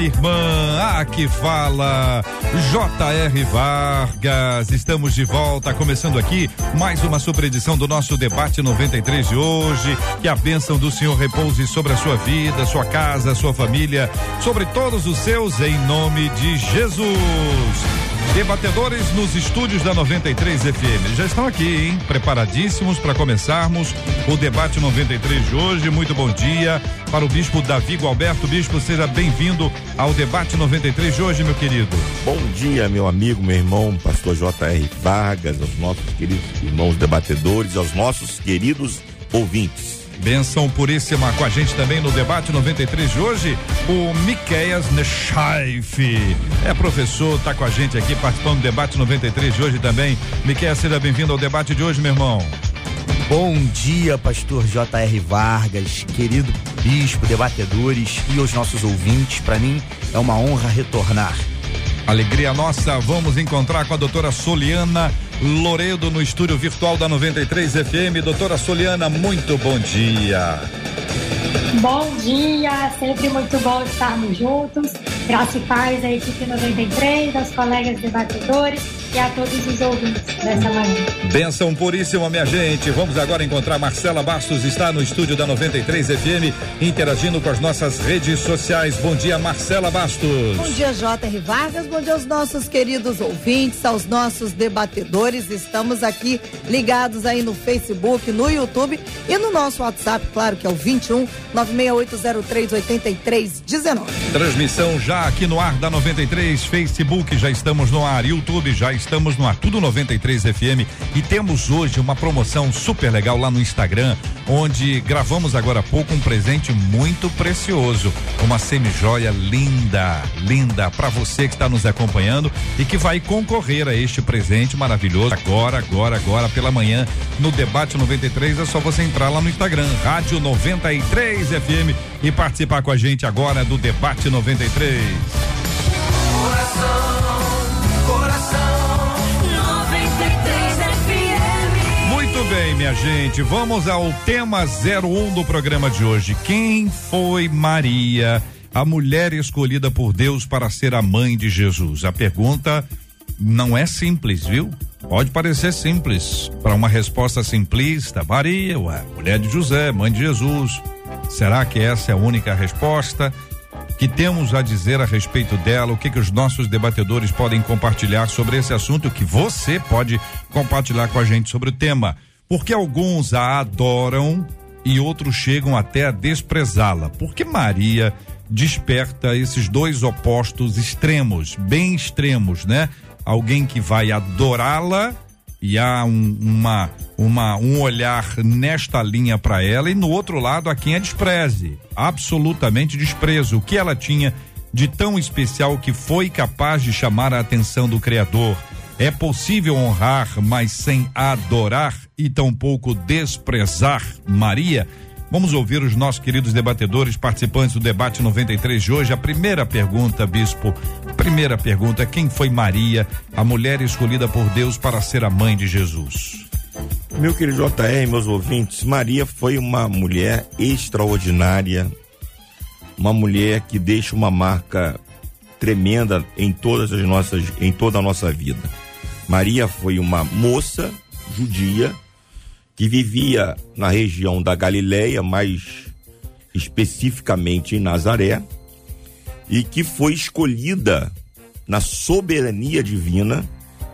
irmã. Aqui fala J.R. Vargas. Estamos de volta, começando aqui mais uma super edição do nosso debate 93 de hoje. Que a bênção do Senhor repouse sobre a sua vida, sua casa, sua família, sobre todos os seus, em nome de Jesus. Debatedores nos estúdios da 93 FM. Já estão aqui, hein? Preparadíssimos para começarmos o debate 93 de hoje. Muito bom dia para o bispo Davi Gualberto. Bispo, seja bem-vindo ao debate 93 de hoje, meu querido. Bom dia, meu amigo, meu irmão, pastor J.R. Vargas, aos nossos queridos irmãos debatedores, aos nossos queridos ouvintes. Benção puríssima com a gente também no debate 93 de hoje, o Miqueias Nechaif. É professor, tá com a gente aqui participando do debate 93 de hoje também. Miqueias, seja bem-vindo ao debate de hoje, meu irmão. Bom dia, pastor J.R. Vargas, querido bispo, debatedores e os nossos ouvintes. Para mim é uma honra retornar. Alegria nossa, vamos encontrar com a doutora Soliana Loredo no estúdio virtual da 93 FM. Doutora Soliana, muito bom dia. Bom dia, sempre muito bom estarmos juntos. Graça e paz à equipe 93, aos colegas debatedores e a todos os ouvintes dessa manhã. Benção puríssima, minha gente. Vamos agora encontrar Marcela Bastos, está no estúdio da 93 FM, interagindo com as nossas redes sociais. Bom dia, Marcela Bastos. Bom dia, J.R. Vargas. Bom dia aos nossos queridos ouvintes, aos nossos debatedores. Estamos aqui ligados aí no Facebook, no YouTube e no nosso WhatsApp, claro que é o 21 96803 8319. Transmissão já aqui no ar da 93, Facebook já estamos no ar, YouTube já estamos no ar, tudo 93 FM e temos hoje uma promoção super legal lá no Instagram, onde gravamos agora há pouco um presente muito precioso, uma semijoia linda, linda para você que está nos acompanhando e que vai concorrer a este presente maravilhoso agora, agora, agora pela manhã no debate 93 é só você entrar lá no Instagram, Rádio 93 FM e participar com a gente agora do debate 93. Bem, minha gente, vamos ao tema 01 do programa de hoje. Quem foi Maria, a mulher escolhida por Deus para ser a mãe de Jesus? A pergunta não é simples, viu? Pode parecer simples. Para uma resposta simplista, Maria, ué, mulher de José, mãe de Jesus. Será que essa é a única resposta? que temos a dizer a respeito dela, o que que os nossos debatedores podem compartilhar sobre esse assunto, que você pode compartilhar com a gente sobre o tema porque alguns a adoram e outros chegam até a desprezá-la. Porque Maria desperta esses dois opostos extremos, bem extremos, né? Alguém que vai adorá-la e há um, uma, uma, um olhar nesta linha para ela e no outro lado a quem a despreze, absolutamente desprezo. O que ela tinha de tão especial que foi capaz de chamar a atenção do Criador é possível honrar, mas sem adorar e tampouco desprezar Maria? Vamos ouvir os nossos queridos debatedores participantes do debate 93 de hoje. A primeira pergunta, bispo, primeira pergunta: quem foi Maria, a mulher escolhida por Deus para ser a mãe de Jesus? Meu querido JR, meus ouvintes, Maria foi uma mulher extraordinária, uma mulher que deixa uma marca tremenda em todas as nossas, em toda a nossa vida. Maria foi uma moça judia que vivia na região da Galileia, mais especificamente em Nazaré, e que foi escolhida na soberania divina,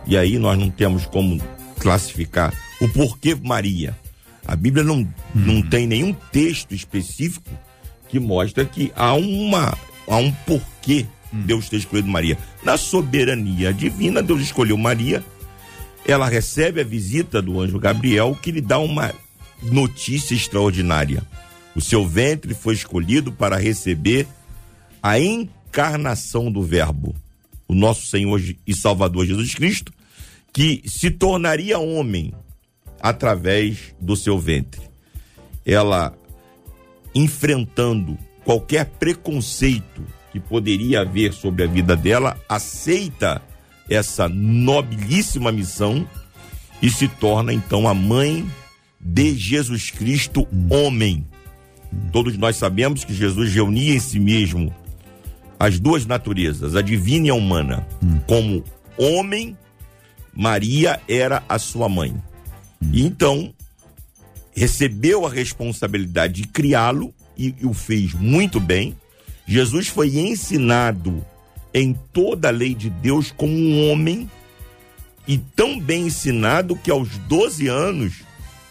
e aí nós não temos como classificar o porquê Maria. A Bíblia não, não uhum. tem nenhum texto específico que mostra que há, uma, há um porquê Hum. Deus ter escolhido Maria. Na soberania divina, Deus escolheu Maria. Ela recebe a visita do anjo Gabriel, que lhe dá uma notícia extraordinária. O seu ventre foi escolhido para receber a encarnação do Verbo, o nosso Senhor e Salvador Jesus Cristo, que se tornaria homem através do seu ventre. Ela enfrentando qualquer preconceito que poderia haver sobre a vida dela, aceita essa nobilíssima missão e se torna então a mãe de Jesus Cristo, homem. Todos nós sabemos que Jesus reunia em si mesmo as duas naturezas, a divina e a humana. Como homem, Maria era a sua mãe. E então recebeu a responsabilidade de criá-lo e, e o fez muito bem. Jesus foi ensinado em toda a lei de Deus como um homem e tão bem ensinado que aos 12 anos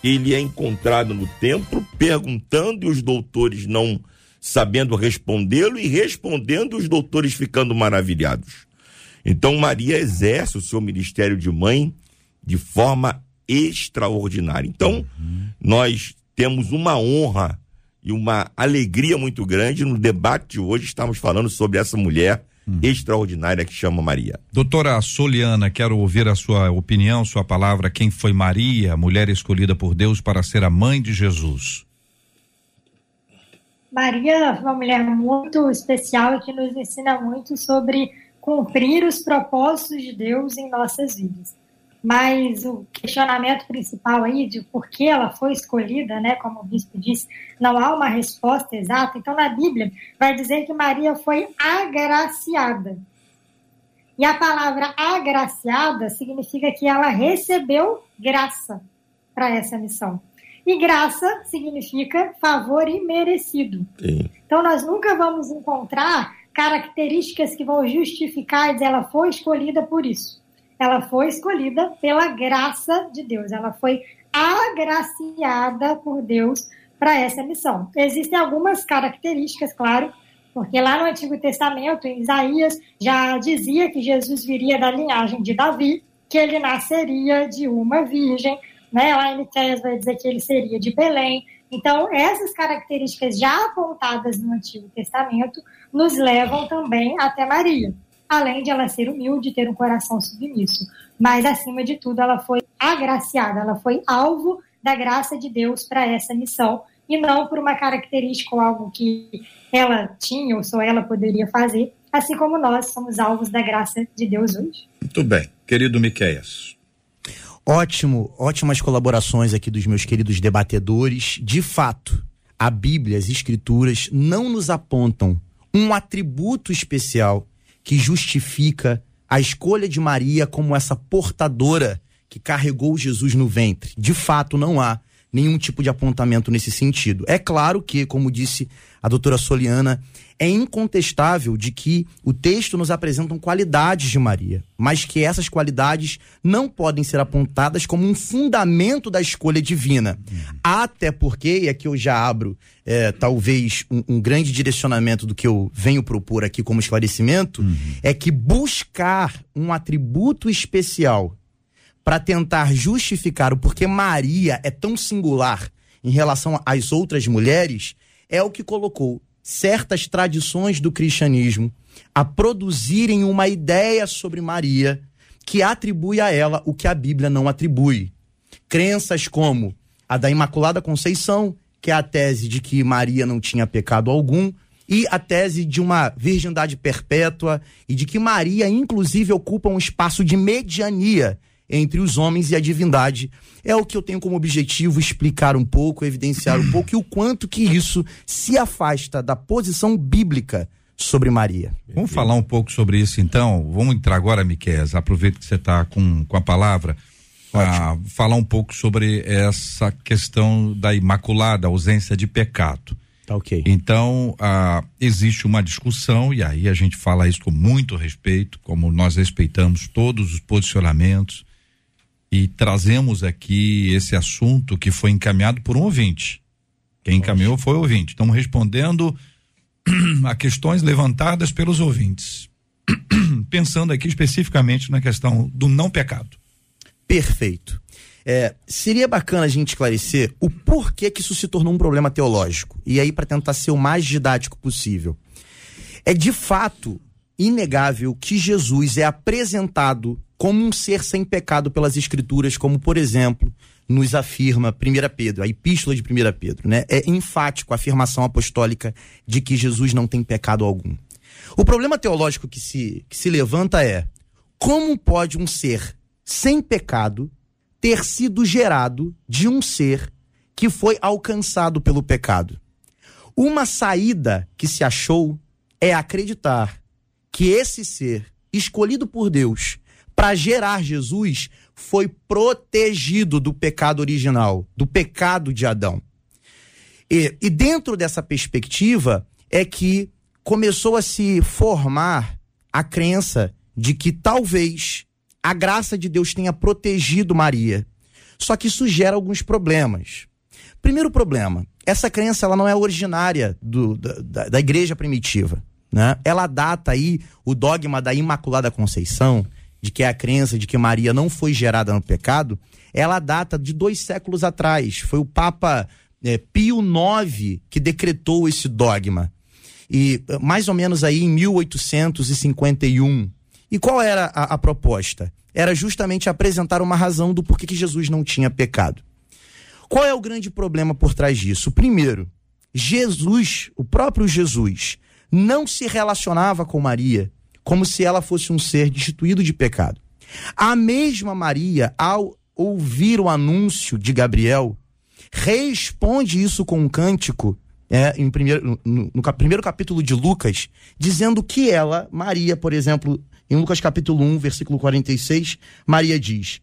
ele é encontrado no templo perguntando e os doutores não sabendo respondê-lo e respondendo os doutores ficando maravilhados. Então Maria exerce o seu ministério de mãe de forma extraordinária. Então, uhum. nós temos uma honra e uma alegria muito grande no debate de hoje. Estamos falando sobre essa mulher uhum. extraordinária que chama Maria. Doutora Soliana, quero ouvir a sua opinião, sua palavra. Quem foi Maria, mulher escolhida por Deus para ser a mãe de Jesus? Maria foi uma mulher muito especial e que nos ensina muito sobre cumprir os propósitos de Deus em nossas vidas. Mas o questionamento principal aí de por que ela foi escolhida, né, como o bispo disse, não há uma resposta exata. Então, na Bíblia, vai dizer que Maria foi agraciada. E a palavra agraciada significa que ela recebeu graça para essa missão. E graça significa favor imerecido. Sim. Então, nós nunca vamos encontrar características que vão justificar e dizer ela foi escolhida por isso. Ela foi escolhida pela graça de Deus. Ela foi agraciada por Deus para essa missão. Existem algumas características, claro, porque lá no Antigo Testamento, em Isaías, já dizia que Jesus viria da linhagem de Davi, que ele nasceria de uma virgem, né? Lá em Miqueias vai dizer que ele seria de Belém. Então, essas características já apontadas no Antigo Testamento nos levam também até Maria além de ela ser humilde e ter um coração submisso. Mas, acima de tudo, ela foi agraciada, ela foi alvo da graça de Deus para essa missão, e não por uma característica ou algo que ela tinha ou só ela poderia fazer, assim como nós somos alvos da graça de Deus hoje. Muito bem. Querido Miqueias. Ótimo, ótimas colaborações aqui dos meus queridos debatedores. De fato, a Bíblia, as Escrituras, não nos apontam um atributo especial que justifica a escolha de Maria como essa portadora que carregou Jesus no ventre. De fato, não há nenhum tipo de apontamento nesse sentido. É claro que, como disse a doutora Soliana, é incontestável de que o texto nos apresenta qualidades de Maria, mas que essas qualidades não podem ser apontadas como um fundamento da escolha divina. Uhum. Até porque, e aqui eu já abro é, talvez um, um, grande direcionamento do que eu venho propor aqui como esclarecimento, uhum. é que buscar um atributo especial para tentar justificar o porquê Maria é tão singular em relação às outras mulheres, é o que colocou certas tradições do cristianismo a produzirem uma ideia sobre Maria que atribui a ela o que a Bíblia não atribui. Crenças como a da Imaculada Conceição, que é a tese de que Maria não tinha pecado algum, e a tese de uma virgindade perpétua e de que Maria, inclusive, ocupa um espaço de mediania entre os homens e a divindade. É o que eu tenho como objetivo explicar um pouco, evidenciar um pouco e o quanto que isso se afasta da posição bíblica sobre Maria. Vamos falar um pouco sobre isso então. Vamos entrar agora, Miquel. Aproveita que você está com, com a palavra. para falar um pouco sobre essa questão da imaculada, ausência de pecado. Tá ok. Então, ah, existe uma discussão, e aí a gente fala isso com muito respeito, como nós respeitamos todos os posicionamentos, e trazemos aqui esse assunto que foi encaminhado por um ouvinte. Quem encaminhou foi o ouvinte. Estamos respondendo a questões levantadas pelos ouvintes. Pensando aqui especificamente na questão do não pecado. Perfeito. É, seria bacana a gente esclarecer o porquê que isso se tornou um problema teológico. E aí, para tentar ser o mais didático possível. É de fato inegável que Jesus é apresentado como um ser sem pecado pelas escrituras, como por exemplo, nos afirma 1 Pedro, a epístola de 1 Pedro, né? É enfático a afirmação apostólica de que Jesus não tem pecado algum. O problema teológico que se, que se levanta é como pode um ser sem pecado ter sido gerado de um ser que foi alcançado pelo pecado? Uma saída que se achou é acreditar que esse ser, escolhido por Deus para gerar Jesus, foi protegido do pecado original, do pecado de Adão. E, e dentro dessa perspectiva é que começou a se formar a crença de que talvez a graça de Deus tenha protegido Maria. Só que isso gera alguns problemas. Primeiro problema, essa crença ela não é originária do, da, da igreja primitiva. Né? Ela data aí o dogma da Imaculada Conceição, de que é a crença de que Maria não foi gerada no pecado, ela data de dois séculos atrás. Foi o Papa é, Pio IX que decretou esse dogma. E mais ou menos aí em 1851. E qual era a, a proposta? Era justamente apresentar uma razão do porquê que Jesus não tinha pecado. Qual é o grande problema por trás disso? Primeiro, Jesus, o próprio Jesus, não se relacionava com Maria como se ela fosse um ser destituído de pecado. A mesma Maria, ao ouvir o anúncio de Gabriel, responde isso com um cântico, é, em primeiro, no, no primeiro capítulo de Lucas, dizendo que ela, Maria, por exemplo, em Lucas capítulo 1, versículo 46, Maria diz: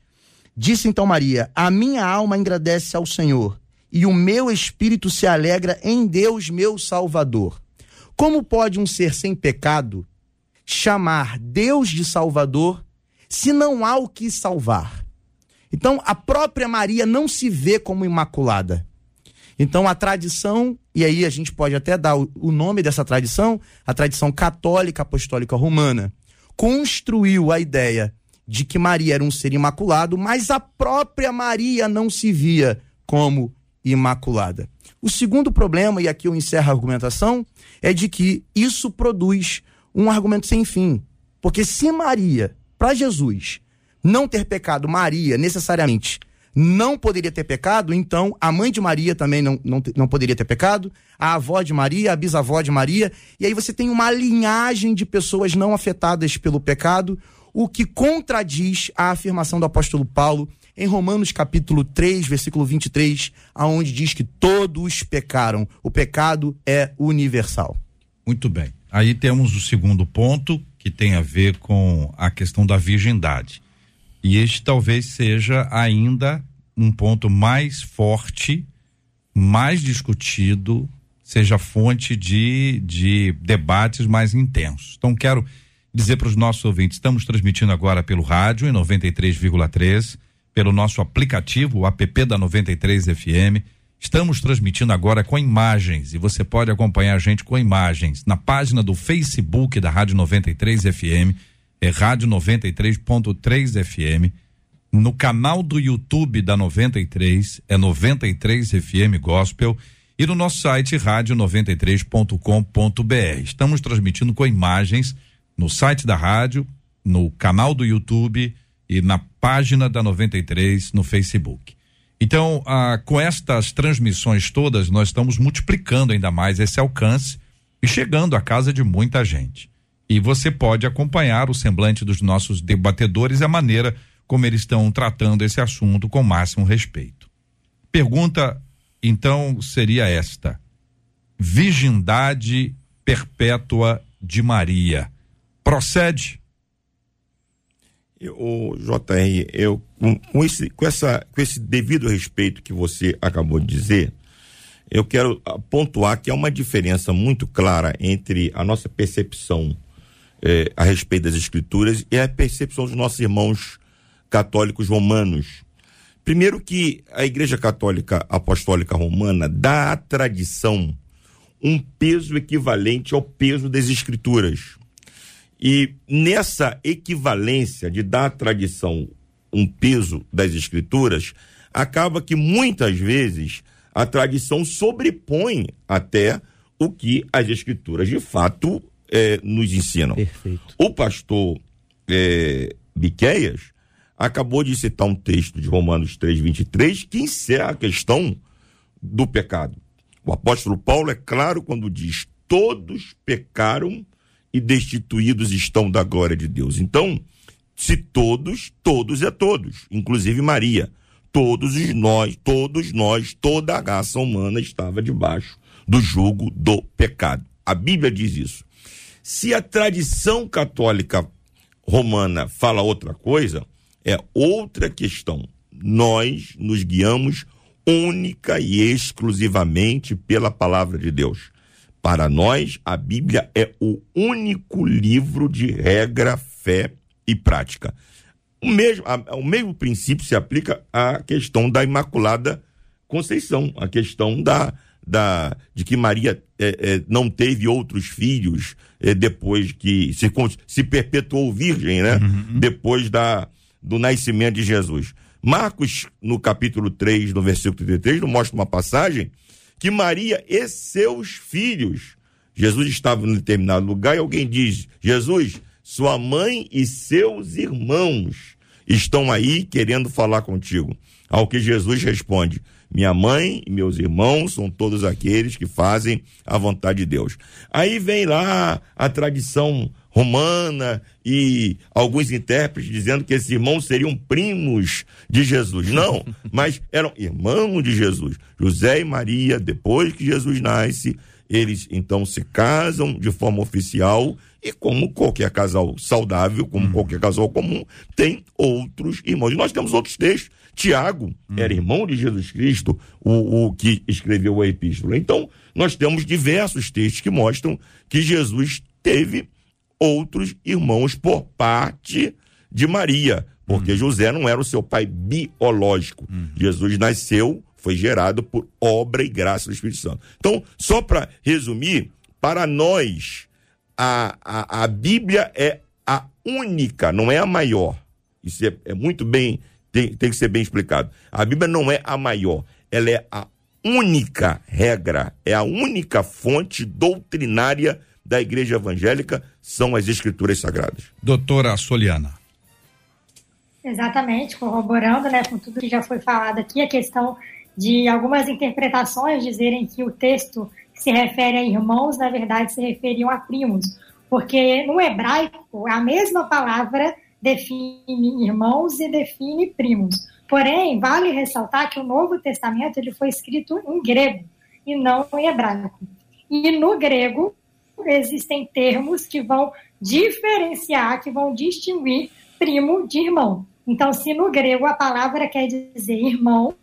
Disse então Maria: A minha alma agradece ao Senhor, e o meu espírito se alegra em Deus, meu Salvador. Como pode um ser sem pecado chamar Deus de Salvador se não há o que salvar? Então, a própria Maria não se vê como imaculada. Então, a tradição, e aí a gente pode até dar o nome dessa tradição, a tradição católica apostólica romana, construiu a ideia de que Maria era um ser imaculado, mas a própria Maria não se via como imaculada. O segundo problema, e aqui eu encerro a argumentação, é de que isso produz um argumento sem fim. Porque se Maria, para Jesus, não ter pecado, Maria necessariamente não poderia ter pecado, então a mãe de Maria também não, não, não poderia ter pecado, a avó de Maria, a bisavó de Maria, e aí você tem uma linhagem de pessoas não afetadas pelo pecado, o que contradiz a afirmação do apóstolo Paulo em Romanos capítulo 3, versículo 23, aonde diz que todos pecaram. O pecado é universal. Muito bem. Aí temos o segundo ponto, que tem a ver com a questão da virgindade. E este talvez seja ainda um ponto mais forte, mais discutido, seja fonte de, de debates mais intensos. Então, quero dizer para os nossos ouvintes: estamos transmitindo agora pelo rádio em 93,3, pelo nosso aplicativo, o app da 93 FM Estamos transmitindo agora com imagens e você pode acompanhar a gente com imagens na página do Facebook da Rádio 93 FM, é Rádio 93.3 FM, no canal do YouTube da 93, é 93 FM Gospel e no nosso site rádio93.com.br. Estamos transmitindo com imagens no site da rádio, no canal do YouTube e na página da 93 no Facebook. Então, ah, com estas transmissões todas, nós estamos multiplicando ainda mais esse alcance e chegando à casa de muita gente. E você pode acompanhar o semblante dos nossos debatedores e a maneira como eles estão tratando esse assunto com máximo respeito. Pergunta, então, seria esta: Virgindade perpétua de Maria procede? O JR, eu com, com, esse, com, essa, com esse devido respeito que você acabou de dizer, eu quero pontuar que há uma diferença muito clara entre a nossa percepção eh, a respeito das escrituras e a percepção dos nossos irmãos católicos romanos. Primeiro que a Igreja Católica Apostólica Romana dá à tradição um peso equivalente ao peso das escrituras. E nessa equivalência de dar à tradição um peso das escrituras, acaba que muitas vezes a tradição sobrepõe até o que as escrituras de fato é, nos ensinam. Perfeito. O pastor é, Miqueias acabou de citar um texto de Romanos 3,23 que encerra a questão do pecado. O apóstolo Paulo é claro quando diz: todos pecaram e destituídos estão da glória de Deus. Então, se todos, todos é todos, inclusive Maria. Todos nós, todos nós, toda a raça humana estava debaixo do jugo do pecado. A Bíblia diz isso. Se a tradição católica romana fala outra coisa, é outra questão. Nós nos guiamos única e exclusivamente pela palavra de Deus. Para nós, a Bíblia é o único livro de regra, fé e prática. O mesmo, a, o mesmo princípio se aplica à questão da Imaculada Conceição, a questão da, da, de que Maria é, é, não teve outros filhos é, depois que se, se perpetuou virgem, né? Uhum. Depois da, do nascimento de Jesus. Marcos, no capítulo 3, no versículo 33, mostra uma passagem que Maria e seus filhos. Jesus estava em determinado lugar e alguém diz: Jesus, sua mãe e seus irmãos estão aí querendo falar contigo. Ao que Jesus responde: Minha mãe e meus irmãos são todos aqueles que fazem a vontade de Deus. Aí vem lá a tradição romana e alguns intérpretes dizendo que esses irmãos seriam primos de Jesus. Não, mas eram irmãos de Jesus. José e Maria, depois que Jesus nasce, eles então se casam de forma oficial e como qualquer casal saudável, como hum. qualquer casal comum, tem outros irmãos. E nós temos outros textos. Tiago hum. era irmão de Jesus Cristo, o, o que escreveu a epístola. Então, nós temos diversos textos que mostram que Jesus teve outros irmãos por parte de Maria, porque uhum. José não era o seu pai biológico. Uhum. Jesus nasceu, foi gerado por obra e graça do Espírito Santo. Então, só para resumir, para nós, a, a, a Bíblia é a única, não é a maior. Isso é, é muito bem, tem, tem que ser bem explicado. A Bíblia não é a maior, ela é a única regra, é a única fonte doutrinária da igreja evangélica são as escrituras sagradas. Doutora Soliana. Exatamente, corroborando né, com tudo que já foi falado aqui, a questão de algumas interpretações dizerem que o texto que se refere a irmãos, na verdade, se referiam a primos, porque no hebraico a mesma palavra define irmãos e define primos. Porém, vale ressaltar que o Novo Testamento ele foi escrito em grego e não em hebraico. E no grego, existem termos que vão diferenciar, que vão distinguir primo de irmão. Então, se no grego a palavra quer dizer irmão,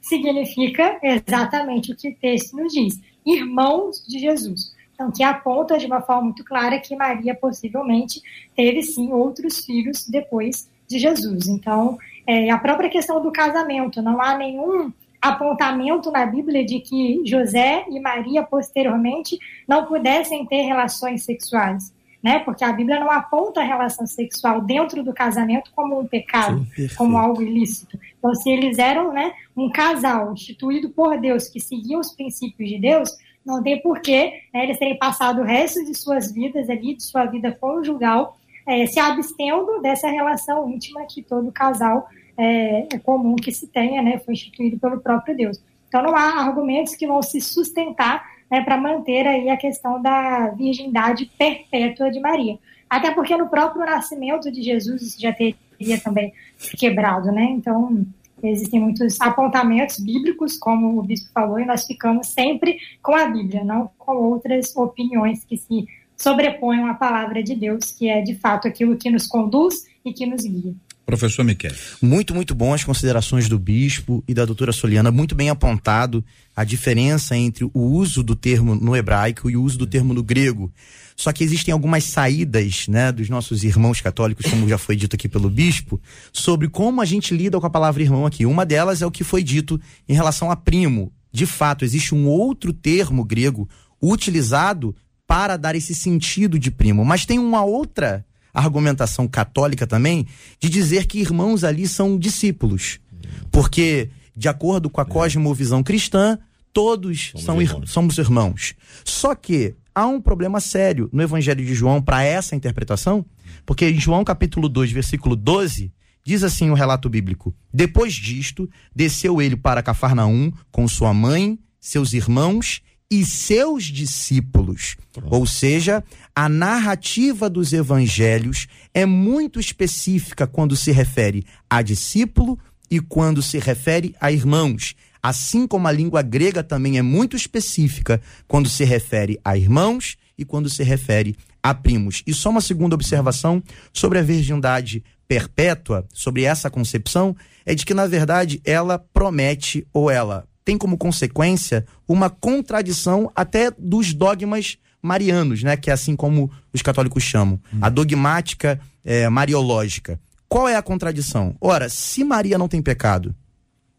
significa exatamente o que o texto nos diz: irmãos de Jesus. Então, que aponta de uma forma muito clara que Maria possivelmente teve sim outros filhos depois de Jesus. Então, é, a própria questão do casamento, não há nenhum apontamento na Bíblia de que José e Maria posteriormente não pudessem ter relações sexuais, né? Porque a Bíblia não aponta a relação sexual dentro do casamento como um pecado, Sim, como algo ilícito. Então, se eles eram, né, um casal instituído por Deus que seguiam os princípios de Deus, não tem porquê né, eles terem passado o resto de suas vidas ali, de sua vida conjugal, é, se abstendo dessa relação íntima que todo casal é, é comum que se tenha, né, foi instituído pelo próprio Deus. Então não há argumentos que vão se sustentar né, para manter aí a questão da virgindade perpétua de Maria. Até porque no próprio nascimento de Jesus isso já teria também quebrado, né? Então existem muitos apontamentos bíblicos, como o bispo falou, e nós ficamos sempre com a Bíblia, não com outras opiniões que se sobrepõem à palavra de Deus, que é de fato aquilo que nos conduz e que nos guia. Professor Miquel. Muito, muito bom as considerações do bispo e da doutora Soliana, muito bem apontado a diferença entre o uso do termo no hebraico e o uso do termo no grego. Só que existem algumas saídas, né, dos nossos irmãos católicos, como já foi dito aqui pelo bispo, sobre como a gente lida com a palavra irmão aqui. Uma delas é o que foi dito em relação a primo. De fato, existe um outro termo grego utilizado para dar esse sentido de primo, mas tem uma outra argumentação católica também de dizer que irmãos ali são discípulos. Porque, de acordo com a cosmovisão cristã, todos somos, são irmãos. somos irmãos. Só que há um problema sério no Evangelho de João para essa interpretação, porque em João capítulo 2, versículo 12, diz assim o relato bíblico: Depois disto, desceu ele para Cafarnaum com sua mãe, seus irmãos e seus discípulos. Pronto. Ou seja, a narrativa dos evangelhos é muito específica quando se refere a discípulo e quando se refere a irmãos. Assim como a língua grega também é muito específica quando se refere a irmãos e quando se refere a primos. E só uma segunda observação sobre a virgindade perpétua, sobre essa concepção, é de que, na verdade, ela promete ou ela tem como consequência uma contradição até dos dogmas marianos, né? Que é assim como os católicos chamam, hum. a dogmática é, mariológica. Qual é a contradição? Ora, se Maria não tem pecado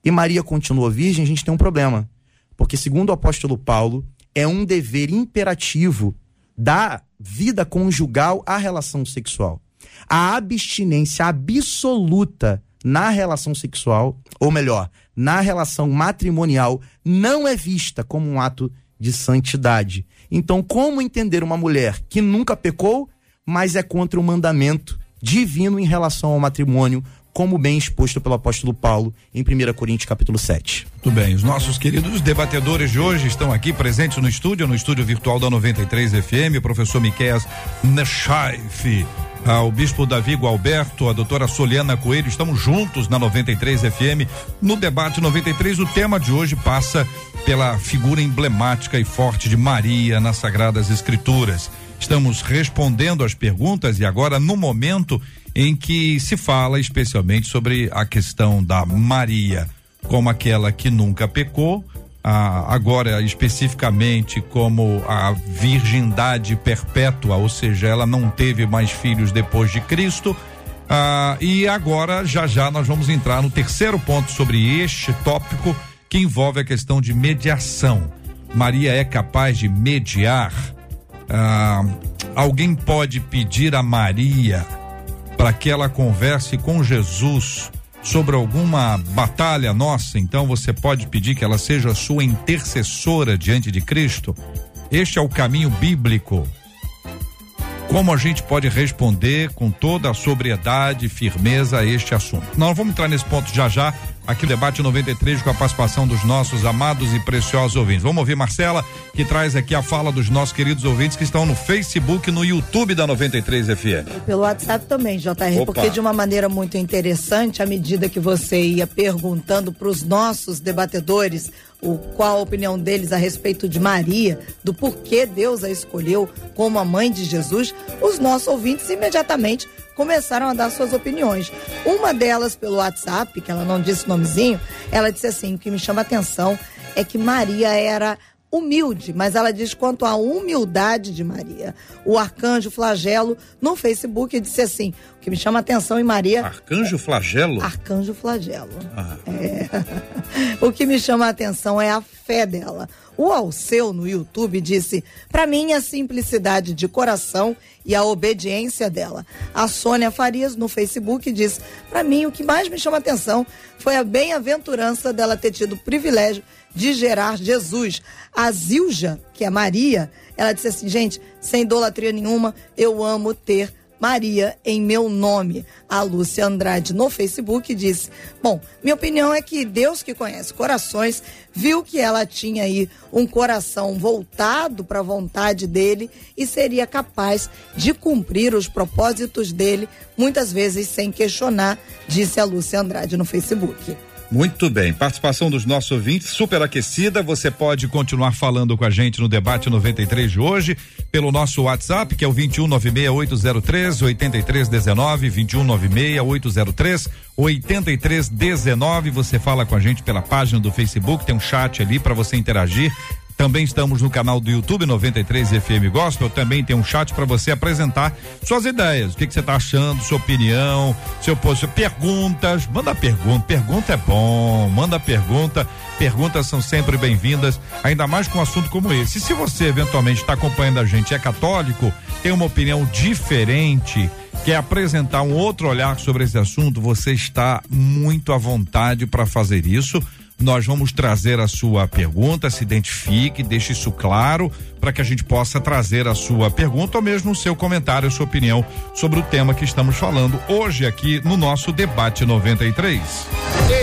e Maria continua virgem, a gente tem um problema. Porque, segundo o apóstolo Paulo, é um dever imperativo da vida conjugal à relação sexual. A abstinência absoluta na relação sexual, ou melhor, na relação matrimonial, não é vista como um ato de santidade. Então, como entender uma mulher que nunca pecou, mas é contra o mandamento divino em relação ao matrimônio, como bem exposto pelo apóstolo Paulo em 1 Coríntios capítulo 7. Muito bem, os nossos queridos debatedores de hoje estão aqui presentes no estúdio, no estúdio virtual da 93 FM, o professor Miqueias Nechaif, ao bispo Davi Gualberto, a doutora Soliana Coelho, estamos juntos na 93 FM. No debate 93, o tema de hoje passa pela figura emblemática e forte de Maria nas Sagradas Escrituras. Estamos respondendo às perguntas e agora no momento em que se fala especialmente sobre a questão da Maria como aquela que nunca pecou, agora especificamente como a virgindade perpétua, ou seja, ela não teve mais filhos depois de Cristo. Ah, e agora, já já, nós vamos entrar no terceiro ponto sobre este tópico que envolve a questão de mediação. Maria é capaz de mediar? Ah, alguém pode pedir a Maria para que ela converse com Jesus sobre alguma batalha nossa, então você pode pedir que ela seja sua intercessora diante de Cristo. Este é o caminho bíblico. Como a gente pode responder com toda a sobriedade e firmeza a este assunto? Nós vamos entrar nesse ponto já já, aqui no debate 93 com a participação dos nossos amados e preciosos ouvintes. Vamos ouvir Marcela, que traz aqui a fala dos nossos queridos ouvintes que estão no Facebook e no YouTube da 93 FM. E pelo WhatsApp também, JR, Opa. porque de uma maneira muito interessante, à medida que você ia perguntando para os nossos debatedores o qual a opinião deles a respeito de Maria, do porquê Deus a escolheu como a mãe de Jesus, os nossos ouvintes imediatamente começaram a dar suas opiniões. Uma delas pelo WhatsApp, que ela não disse o nomezinho, ela disse assim: o que me chama a atenção é que Maria era humilde, mas ela diz quanto à humildade de Maria. O arcanjo Flagelo no Facebook disse assim: o que me chama a atenção em Maria. Arcanjo Flagelo? Arcanjo Flagelo. Ah. É. o que me chama a atenção é a fé dela. O Alceu no YouTube disse: para mim a simplicidade de coração e a obediência dela. A Sônia Farias no Facebook diz: para mim o que mais me chama atenção foi a bem-aventurança dela ter tido o privilégio de gerar Jesus. A Zilja, que é Maria, ela disse assim: gente, sem idolatria nenhuma, eu amo ter Maria em meu nome. A Lúcia Andrade no Facebook disse: Bom, minha opinião é que Deus que conhece corações viu que ela tinha aí um coração voltado para a vontade dele e seria capaz de cumprir os propósitos dele, muitas vezes sem questionar, disse a Lúcia Andrade no Facebook. Muito bem. Participação dos nossos ouvintes superaquecida. Você pode continuar falando com a gente no debate 93 de hoje pelo nosso WhatsApp, que é o 2196803 8319, 2196803 8319. Você fala com a gente pela página do Facebook, tem um chat ali para você interagir. Também estamos no canal do YouTube 93 FM Gospel. Também tem um chat para você apresentar suas ideias. O que, que você está achando, sua opinião, seu posto, perguntas. Manda pergunta. Pergunta é bom. Manda pergunta. Perguntas são sempre bem-vindas, ainda mais com um assunto como esse. E se você eventualmente está acompanhando a gente, é católico, tem uma opinião diferente, quer apresentar um outro olhar sobre esse assunto, você está muito à vontade para fazer isso Nós vamos trazer a sua pergunta, se identifique, deixe isso claro para que a gente possa trazer a sua pergunta ou mesmo o seu comentário, sua opinião sobre o tema que estamos falando hoje aqui no nosso debate 93.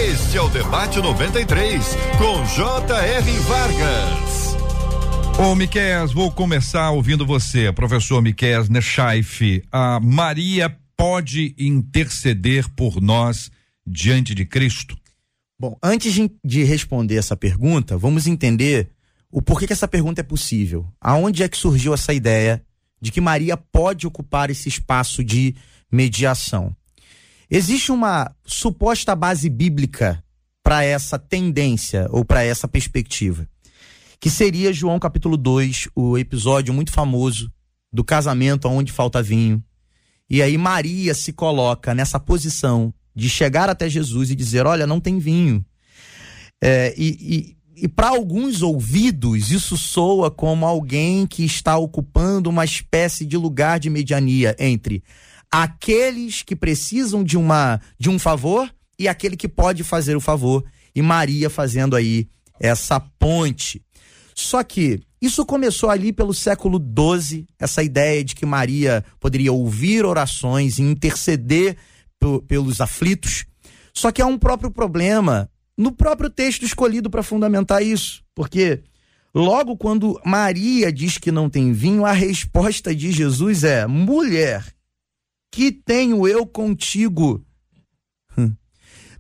Este é o debate 93 com J.R. Vargas. Ô, Miquel, vou começar ouvindo você, professor Miquel Nechaif. A Maria pode interceder por nós diante de Cristo? Bom, antes de responder essa pergunta, vamos entender o porquê que essa pergunta é possível. Aonde é que surgiu essa ideia de que Maria pode ocupar esse espaço de mediação? Existe uma suposta base bíblica para essa tendência ou para essa perspectiva, que seria João capítulo 2, o episódio muito famoso do casamento onde falta vinho. E aí Maria se coloca nessa posição de chegar até Jesus e dizer: Olha, não tem vinho. É, e, e, e para alguns ouvidos, isso soa como alguém que está ocupando uma espécie de lugar de mediania entre aqueles que precisam de, uma, de um favor e aquele que pode fazer o favor. E Maria fazendo aí essa ponte. Só que isso começou ali pelo século XII, essa ideia de que Maria poderia ouvir orações e interceder pelos aflitos. Só que há um próprio problema no próprio texto escolhido para fundamentar isso, porque logo quando Maria diz que não tem vinho, a resposta de Jesus é: mulher, que tenho eu contigo? Hum.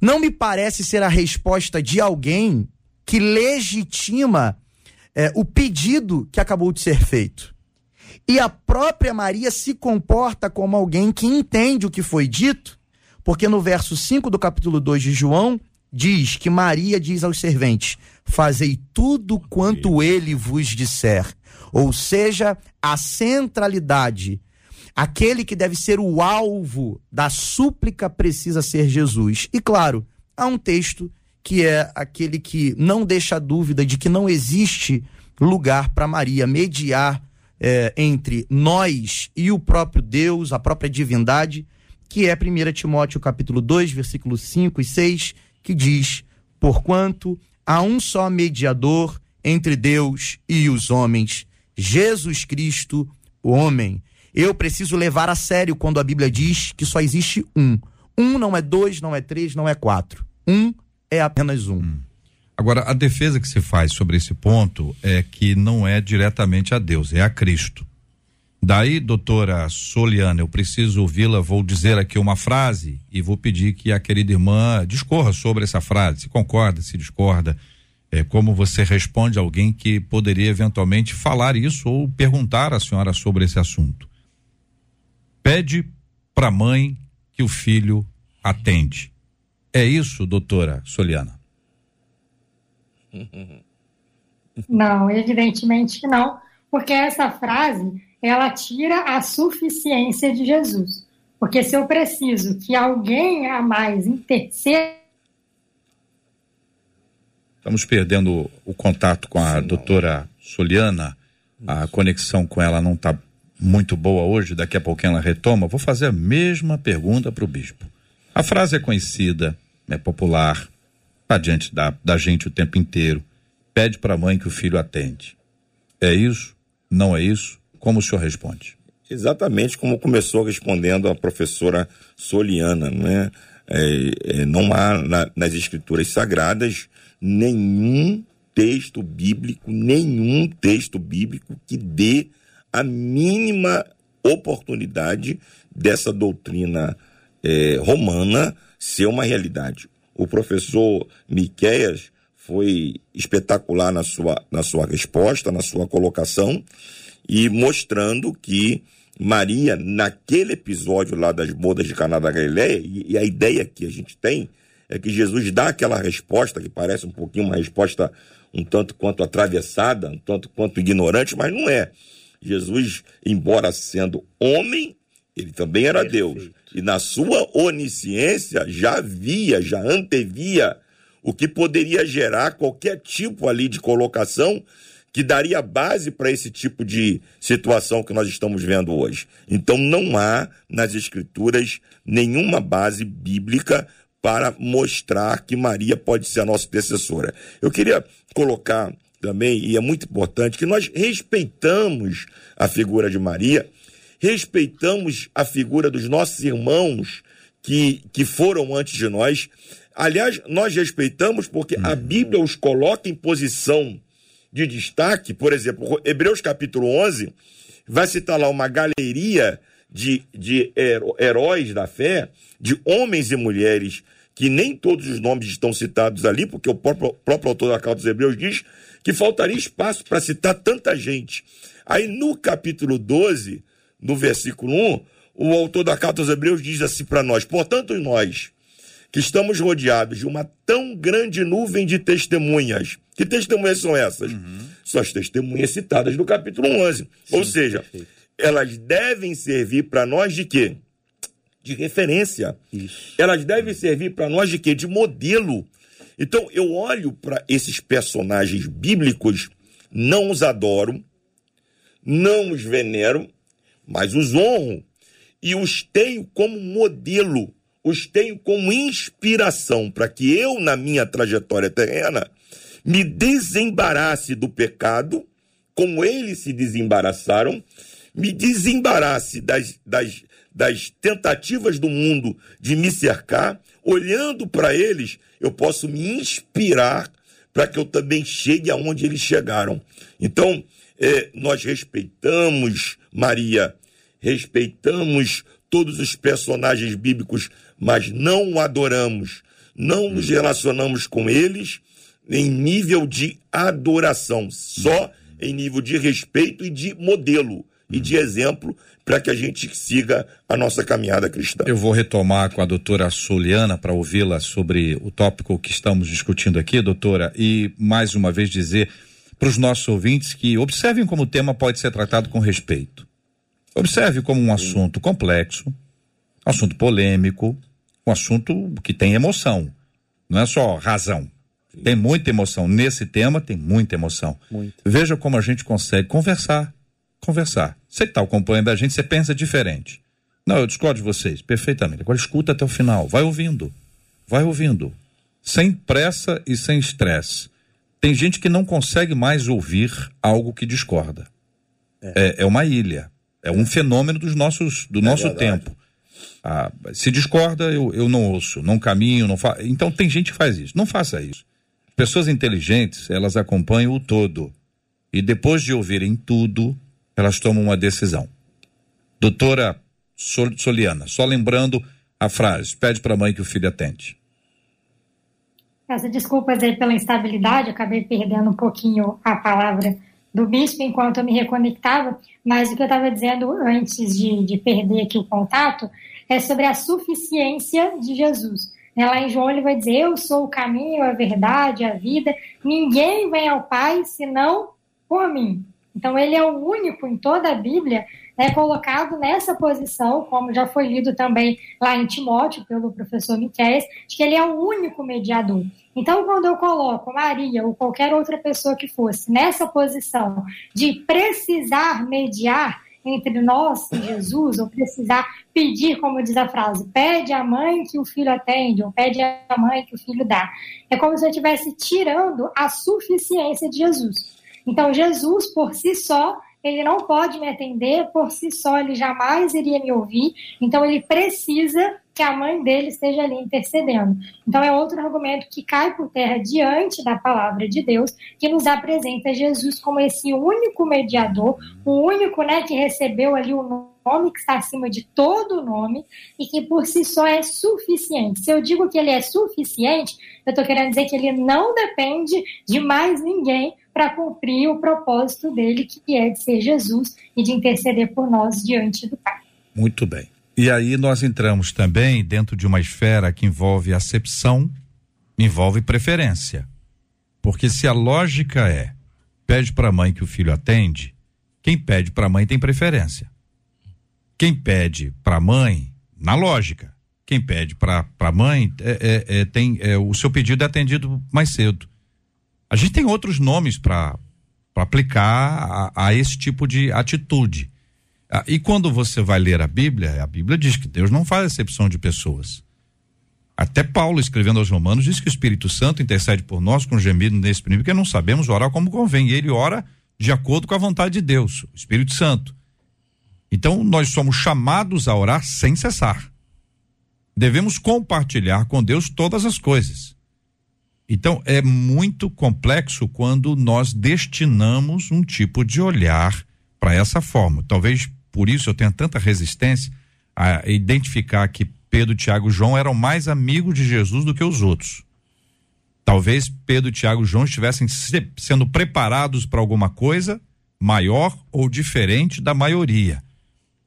Não me parece ser a resposta de alguém que legitima é, o pedido que acabou de ser feito. E a própria Maria se comporta como alguém que entende o que foi dito porque no verso 5 do capítulo 2 de João, diz que Maria diz aos serventes: Fazei tudo quanto ele vos disser. Ou seja, a centralidade, aquele que deve ser o alvo da súplica precisa ser Jesus. E claro, há um texto que é aquele que não deixa dúvida de que não existe lugar para Maria mediar é, entre nós e o próprio Deus, a própria divindade, que é 1 Timóteo capítulo 2, versículos 5 e 6, que diz: Porquanto há um só mediador entre Deus e os homens, Jesus Cristo, o homem. Eu preciso levar a sério quando a Bíblia diz que só existe um. Um não é dois, não é três, não é quatro. Um é apenas um. Hum. Agora, a defesa que se faz sobre esse ponto é que não é diretamente a Deus, é a Cristo. Daí, doutora Soliana, eu preciso ouvi-la, vou dizer aqui uma frase e vou pedir que a querida irmã discorra sobre essa frase, se concorda, se discorda, é, como você responde a alguém que poderia eventualmente falar isso ou perguntar à senhora sobre esse assunto. Pede para a mãe que o filho atende. É isso, doutora Soliana? Não, evidentemente não, porque essa frase ela tira a suficiência de Jesus. Porque se eu preciso que alguém a mais interceda. Estamos perdendo o contato com a Sim, doutora Soliana. A conexão com ela não está muito boa hoje, daqui a pouquinho ela retoma. Vou fazer a mesma pergunta para o bispo. A frase é conhecida, é popular, está diante da, da gente o tempo inteiro. Pede para a mãe que o filho atende. É isso? Não é isso? Como o senhor responde? Exatamente como começou respondendo a professora Soliana, né? É, é, não há na, nas escrituras sagradas nenhum texto bíblico, nenhum texto bíblico que dê a mínima oportunidade dessa doutrina é, romana ser uma realidade. O professor Miqueias foi espetacular na sua, na sua resposta, na sua colocação, e mostrando que Maria, naquele episódio lá das bodas de Caná da Galileia, e, e a ideia que a gente tem é que Jesus dá aquela resposta que parece um pouquinho uma resposta um tanto quanto atravessada, um tanto quanto ignorante, mas não é. Jesus, embora sendo homem, ele também era Perfeito. Deus. E na sua onisciência já via, já antevia o que poderia gerar qualquer tipo ali de colocação que daria base para esse tipo de situação que nós estamos vendo hoje. Então não há nas escrituras nenhuma base bíblica para mostrar que Maria pode ser a nossa intercessora. Eu queria colocar também, e é muito importante, que nós respeitamos a figura de Maria, respeitamos a figura dos nossos irmãos que, que foram antes de nós. Aliás, nós respeitamos porque a Bíblia os coloca em posição de destaque. Por exemplo, Hebreus capítulo 11 vai citar lá uma galeria de, de heróis da fé, de homens e mulheres, que nem todos os nomes estão citados ali, porque o próprio, próprio autor da carta dos Hebreus diz que faltaria espaço para citar tanta gente. Aí no capítulo 12, no versículo 1, o autor da carta aos Hebreus diz assim para nós: Portanto, nós, que estamos rodeados de uma tão grande nuvem de testemunhas. Que testemunhas são essas? Uhum. São as testemunhas citadas no capítulo 11. Sim, Ou seja, perfeito. elas devem servir para nós de quê? De referência. Isso. Elas devem servir para nós de quê? De modelo. Então, eu olho para esses personagens bíblicos, não os adoro, não os venero, mas os honro e os tenho como modelo, os tenho como inspiração para que eu, na minha trajetória terrena, me desembarace do pecado, como eles se desembaraçaram, me desembarace das, das, das tentativas do mundo de me cercar, olhando para eles, eu posso me inspirar para que eu também chegue aonde eles chegaram. Então, é, nós respeitamos Maria, respeitamos todos os personagens bíblicos, mas não o adoramos, não nos relacionamos com eles em nível de adoração, só em nível de respeito e de modelo e de exemplo para que a gente siga a nossa caminhada cristã. Eu vou retomar com a doutora Soliana para ouvi-la sobre o tópico que estamos discutindo aqui, doutora, e mais uma vez dizer para os nossos ouvintes que observem como o tema pode ser tratado com respeito. Observe como um assunto complexo, assunto polêmico, um assunto que tem emoção, não é só razão. Tem muita emoção. Nesse tema tem muita emoção. Muito. Veja como a gente consegue conversar, conversar. Você que está acompanhando a gente, você pensa diferente. Não, eu discordo de vocês, perfeitamente. Agora escuta até o final, vai ouvindo, vai ouvindo. Sem pressa e sem estresse. Tem gente que não consegue mais ouvir algo que discorda. É, é, é uma ilha, é um fenômeno dos nossos, do é nosso verdade. tempo. Ah, se discorda, eu, eu não ouço, não caminho, não faço. Então tem gente que faz isso. Não faça isso. Pessoas inteligentes, elas acompanham o todo. E depois de ouvirem tudo, elas tomam uma decisão. Doutora Soliana, só lembrando a frase: pede para a mãe que o filho atende. Peço desculpas aí pela instabilidade, acabei perdendo um pouquinho a palavra do bispo enquanto eu me reconectava, mas o que eu estava dizendo antes de, de perder aqui o contato é sobre a suficiência de Jesus. Lá em João ele vai dizer: Eu sou o caminho, a verdade, a vida. Ninguém vem ao Pai senão por mim. Então, ele é o único em toda a Bíblia né, colocado nessa posição, como já foi lido também lá em Timóteo, pelo professor Miquel, de que ele é o único mediador. Então, quando eu coloco Maria ou qualquer outra pessoa que fosse nessa posição de precisar mediar entre nós e Jesus, ou precisar pedir, como diz a frase, pede a mãe que o filho atende, ou pede a mãe que o filho dá. É como se eu estivesse tirando a suficiência de Jesus. Então, Jesus, por si só, ele não pode me atender, por si só, ele jamais iria me ouvir. Então, ele precisa que a mãe dele esteja ali intercedendo. Então, é outro argumento que cai por terra diante da palavra de Deus, que nos apresenta Jesus como esse único mediador, o único né, que recebeu ali o nome que está acima de todo nome e que por si só é suficiente. Se eu digo que ele é suficiente, eu estou querendo dizer que ele não depende de mais ninguém para cumprir o propósito dele, que é de ser Jesus e de interceder por nós diante do Pai. Muito bem. E aí nós entramos também dentro de uma esfera que envolve acepção, envolve preferência. Porque se a lógica é pede para a mãe que o filho atende, quem pede para a mãe tem preferência. Quem pede para a mãe, na lógica, quem pede para a mãe é, é, é, tem é, o seu pedido é atendido mais cedo. A gente tem outros nomes para aplicar a, a, esse tipo de atitude. Ah, e quando você vai ler a Bíblia, a Bíblia diz que Deus não faz exceção de pessoas. Até Paulo, escrevendo aos Romanos, diz que o Espírito Santo intercede por nós com gemido inexprimível, porque não sabemos orar como convém. E ele ora de acordo com a vontade de Deus, o Espírito Santo. Então, nós somos chamados a orar sem cessar. Devemos compartilhar com Deus todas as coisas. Então, é muito complexo quando nós destinamos um tipo de olhar para essa forma. Talvez por isso eu tenha tanta resistência a identificar que Pedro, Tiago e João eram mais amigos de Jesus do que os outros. Talvez Pedro, Tiago e João estivessem se, sendo preparados para alguma coisa maior ou diferente da maioria.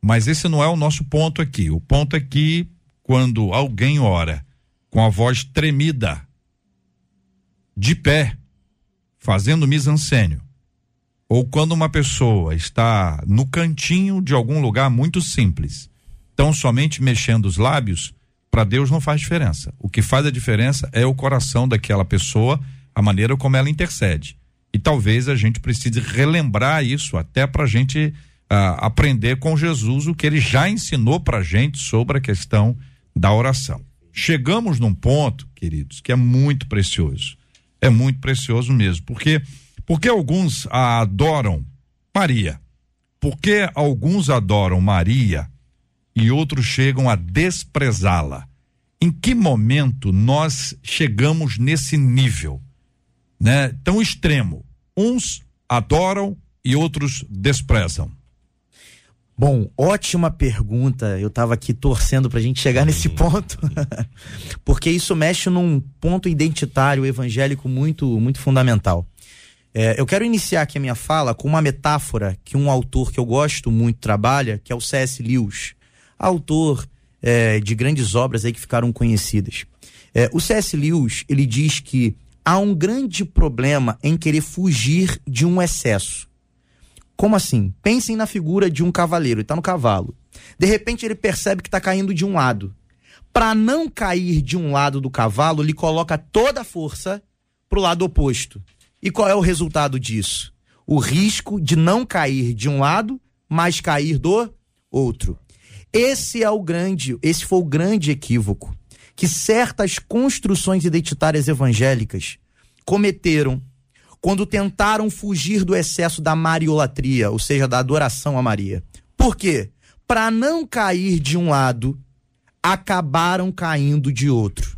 Mas esse não é o nosso ponto aqui. O ponto é que quando alguém ora com a voz tremida, de pé, fazendo misancênio, ou quando uma pessoa está no cantinho de algum lugar muito simples, tão somente mexendo os lábios, para Deus não faz diferença. O que faz a diferença é o coração daquela pessoa, a maneira como ela intercede. E talvez a gente precise relembrar isso até para a gente uh, aprender com Jesus o que ele já ensinou para a gente sobre a questão da oração. Chegamos num ponto, queridos, que é muito precioso. É muito precioso mesmo, porque porque alguns a adoram Maria? Porque alguns adoram Maria e outros chegam a desprezá-la? Em que momento nós chegamos nesse nível, né, tão extremo? Uns adoram e outros desprezam. Bom, ótima pergunta. Eu estava aqui torcendo para a gente chegar nesse ponto, porque isso mexe num ponto identitário evangélico muito, muito fundamental. É, eu quero iniciar aqui a minha fala com uma metáfora que um autor que eu gosto muito trabalha, que é o C.S. Lewis, autor é, de grandes obras aí que ficaram conhecidas. É, o C.S. Lewis ele diz que há um grande problema em querer fugir de um excesso. Como assim? Pensem na figura de um cavaleiro, ele está no cavalo. De repente ele percebe que está caindo de um lado. Para não cair de um lado do cavalo, ele coloca toda a força para o lado oposto. E qual é o resultado disso? O risco de não cair de um lado, mas cair do outro. Esse é o grande, esse foi o grande equívoco que certas construções identitárias evangélicas cometeram quando tentaram fugir do excesso da mariolatria, ou seja, da adoração a Maria. Por quê? Para não cair de um lado, acabaram caindo de outro.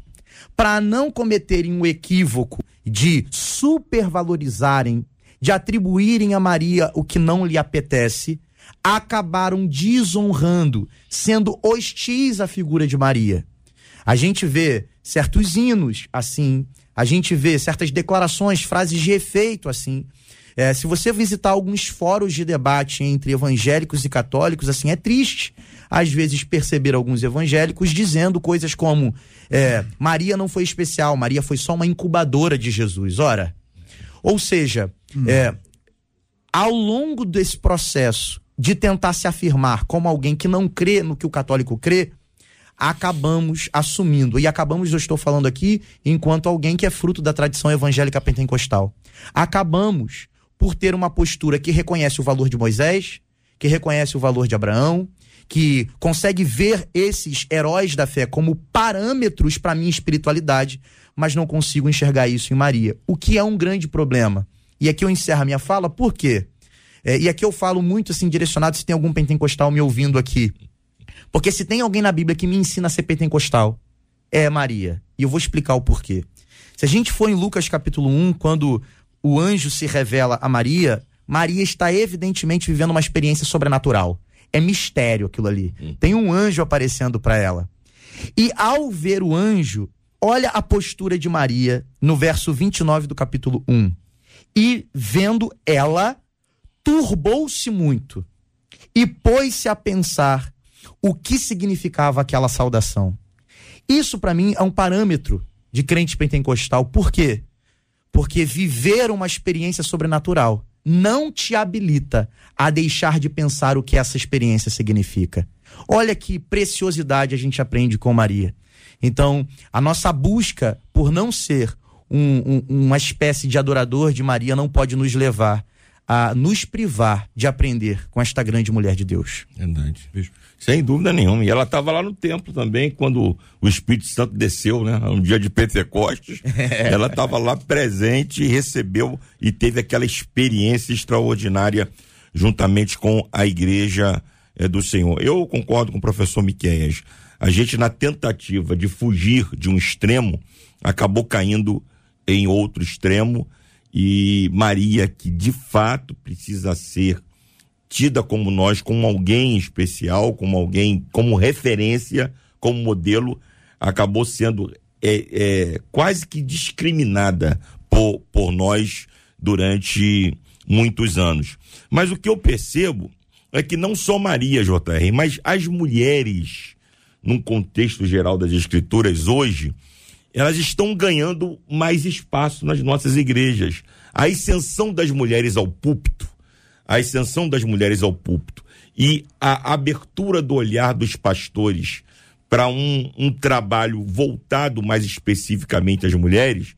Para não cometerem o equívoco de supervalorizarem, de atribuírem a Maria o que não lhe apetece, acabaram desonrando, sendo hostis à figura de Maria. A gente vê certos hinos assim, a gente vê certas declarações, frases de efeito assim. É, se você visitar alguns fóruns de debate entre evangélicos e católicos, assim, é triste às vezes perceber alguns evangélicos dizendo coisas como é, Maria não foi especial, Maria foi só uma incubadora de Jesus. Ora, ou seja, hum. é, ao longo desse processo de tentar se afirmar como alguém que não crê no que o católico crê, acabamos assumindo, e acabamos, eu estou falando aqui, enquanto alguém que é fruto da tradição evangélica pentecostal. Acabamos por ter uma postura que reconhece o valor de Moisés, que reconhece o valor de Abraão, que consegue ver esses heróis da fé como parâmetros para minha espiritualidade, mas não consigo enxergar isso em Maria, o que é um grande problema. E aqui eu encerro a minha fala, por quê? É, e aqui eu falo muito assim, direcionado, se tem algum pentecostal me ouvindo aqui. Porque se tem alguém na Bíblia que me ensina a ser pentecostal, é Maria. E eu vou explicar o porquê. Se a gente for em Lucas capítulo 1, quando o anjo se revela a Maria, Maria está evidentemente vivendo uma experiência sobrenatural é mistério aquilo ali. Hum. Tem um anjo aparecendo para ela. E ao ver o anjo, olha a postura de Maria no verso 29 do capítulo 1. E vendo ela, turbou-se muito e pôs-se a pensar o que significava aquela saudação. Isso para mim é um parâmetro de crente pentecostal. Por quê? Porque viver uma experiência sobrenatural não te habilita a deixar de pensar o que essa experiência significa. Olha que preciosidade a gente aprende com Maria. Então, a nossa busca por não ser um, um, uma espécie de adorador de Maria não pode nos levar a nos privar de aprender com esta grande mulher de Deus. Verdade. Sem dúvida nenhuma. E ela estava lá no templo também, quando o Espírito Santo desceu, né? Um dia de Pentecostes. ela estava lá presente, recebeu e teve aquela experiência extraordinária juntamente com a igreja é, do Senhor. Eu concordo com o professor Miqueias. A gente, na tentativa de fugir de um extremo, acabou caindo em outro extremo. E Maria, que de fato precisa ser tida como nós, como alguém especial, como alguém, como referência, como modelo, acabou sendo é, é, quase que discriminada por, por nós durante muitos anos. Mas o que eu percebo é que não só Maria, JR, mas as mulheres, num contexto geral das escrituras hoje, elas estão ganhando mais espaço nas nossas igrejas. A ascensão das mulheres ao púlpito, a ascensão das mulheres ao púlpito e a abertura do olhar dos pastores para um, um trabalho voltado mais especificamente às mulheres,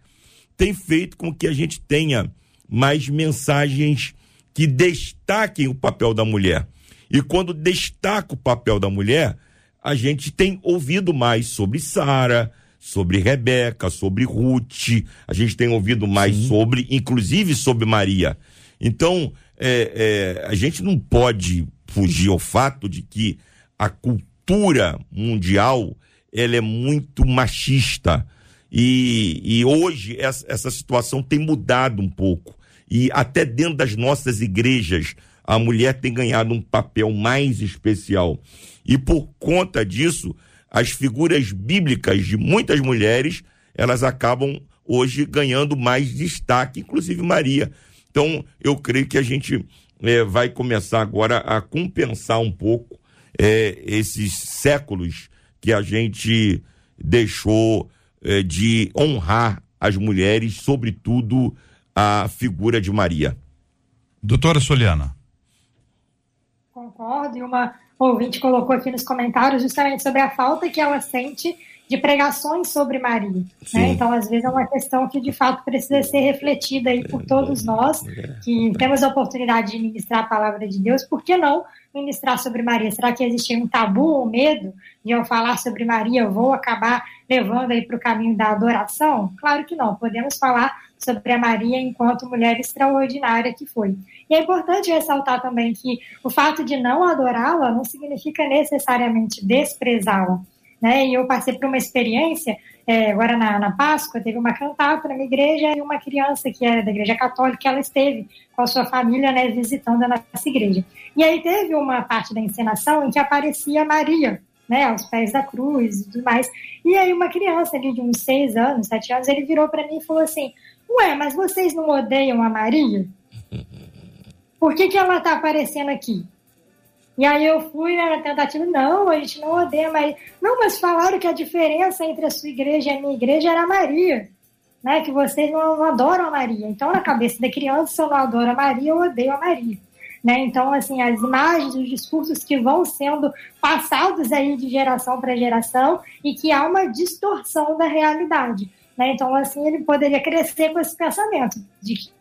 tem feito com que a gente tenha mais mensagens que destaquem o papel da mulher. E quando destaca o papel da mulher, a gente tem ouvido mais sobre Sara, sobre Rebeca, sobre Ruth, a gente tem ouvido mais Sim. sobre, inclusive sobre Maria. Então, é, é, a gente não pode fugir ao fato de que a cultura mundial ela é muito machista. E, e hoje essa, essa situação tem mudado um pouco e até dentro das nossas igrejas a mulher tem ganhado um papel mais especial. E por conta disso, as figuras bíblicas de muitas mulheres, elas acabam hoje ganhando mais destaque, inclusive Maria. Então, eu creio que a gente é, vai começar agora a compensar um pouco é, esses séculos que a gente deixou é, de honrar as mulheres, sobretudo a figura de Maria. Doutora Soliana. Concordo, e uma ouvinte colocou aqui nos comentários justamente sobre a falta que ela sente de pregações sobre Maria. Né? Então, às vezes, é uma questão que de fato precisa ser refletida aí por todos nós, que temos a oportunidade de ministrar a palavra de Deus, por que não ministrar sobre Maria? Será que existe um tabu, um medo de eu falar sobre Maria, eu vou acabar levando aí para o caminho da adoração? Claro que não, podemos falar sobre a Maria enquanto mulher extraordinária que foi. E é importante ressaltar também que o fato de não adorá-la não significa necessariamente desprezá-la. Né? E eu passei por uma experiência, é, agora na, na, Páscoa, teve uma cantata na minha igreja e uma criança que era da igreja católica, ela esteve com a sua família né, visitando a nossa igreja. E aí teve uma parte da encenação em que aparecia Maria, né, aos pés da cruz e tudo mais. E aí uma criança ali de uns seis anos, sete anos, ele virou para mim e falou assim, ué, mas vocês não odeiam a Maria? Por que, que ela está aparecendo aqui? E aí eu fui na tentativa, não, a gente não odeia Maria. Não, mas falaram que a diferença entre a sua igreja e a minha igreja era a Maria. Né, que vocês não, não adoram a Maria. Então, na cabeça da criança, se eu não adoro a Maria, eu odeio a Maria. Né? Então, assim, as imagens, os discursos que vão sendo passados aí de geração para geração e que há uma distorção da realidade. Né? Então, assim, ele poderia crescer com esse pensamento de que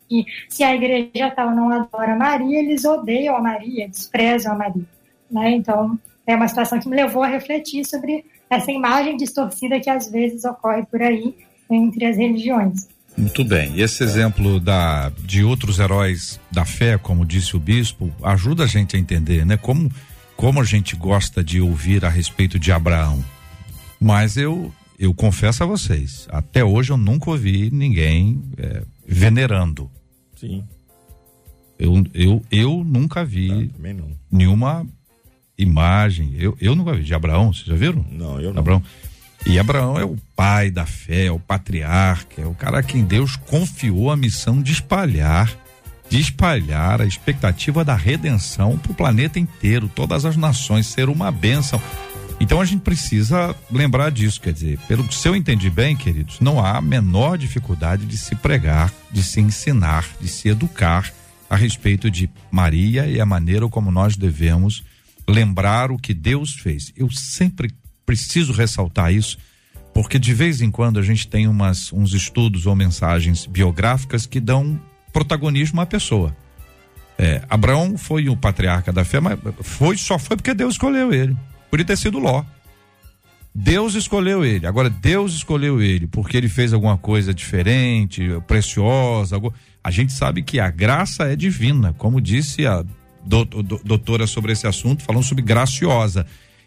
se a igreja tal não adora Maria, eles odeiam a Maria, desprezam a Maria. Né? Então, é uma situação que me levou a refletir sobre essa imagem distorcida que às vezes ocorre por aí entre as religiões. Muito bem. E esse exemplo da, de outros heróis da fé, como disse o bispo, ajuda a gente a entender, né? Como, como a gente gosta de ouvir a respeito de Abraão. Mas eu eu confesso a vocês, até hoje eu nunca ouvi ninguém é, venerando. Sim. Eu, eu, eu nunca vi não, nenhuma imagem. Eu, eu nunca vi. De Abraão, vocês já viram? Não, eu não. Abraão. E Abraão é o pai da fé, é o patriarca, é o cara a quem Deus confiou a missão de espalhar, de espalhar a expectativa da redenção para o planeta inteiro, todas as nações, ser uma bênção. Então a gente precisa lembrar disso, quer dizer, pelo que eu entendi bem, queridos, não há a menor dificuldade de se pregar, de se ensinar, de se educar a respeito de Maria e a maneira como nós devemos lembrar o que Deus fez. Eu sempre preciso ressaltar isso, porque de vez em quando a gente tem umas, uns estudos ou mensagens biográficas que dão protagonismo à pessoa. É, Abraão foi o patriarca da fé, mas foi só foi porque Deus escolheu ele. Podia ter sido Ló. Deus escolheu ele. Agora, Deus escolheu ele porque ele fez alguma coisa diferente, preciosa. Algo... A gente sabe que a graça é divina, como disse a doutora sobre esse assunto, falando sobre graciosa.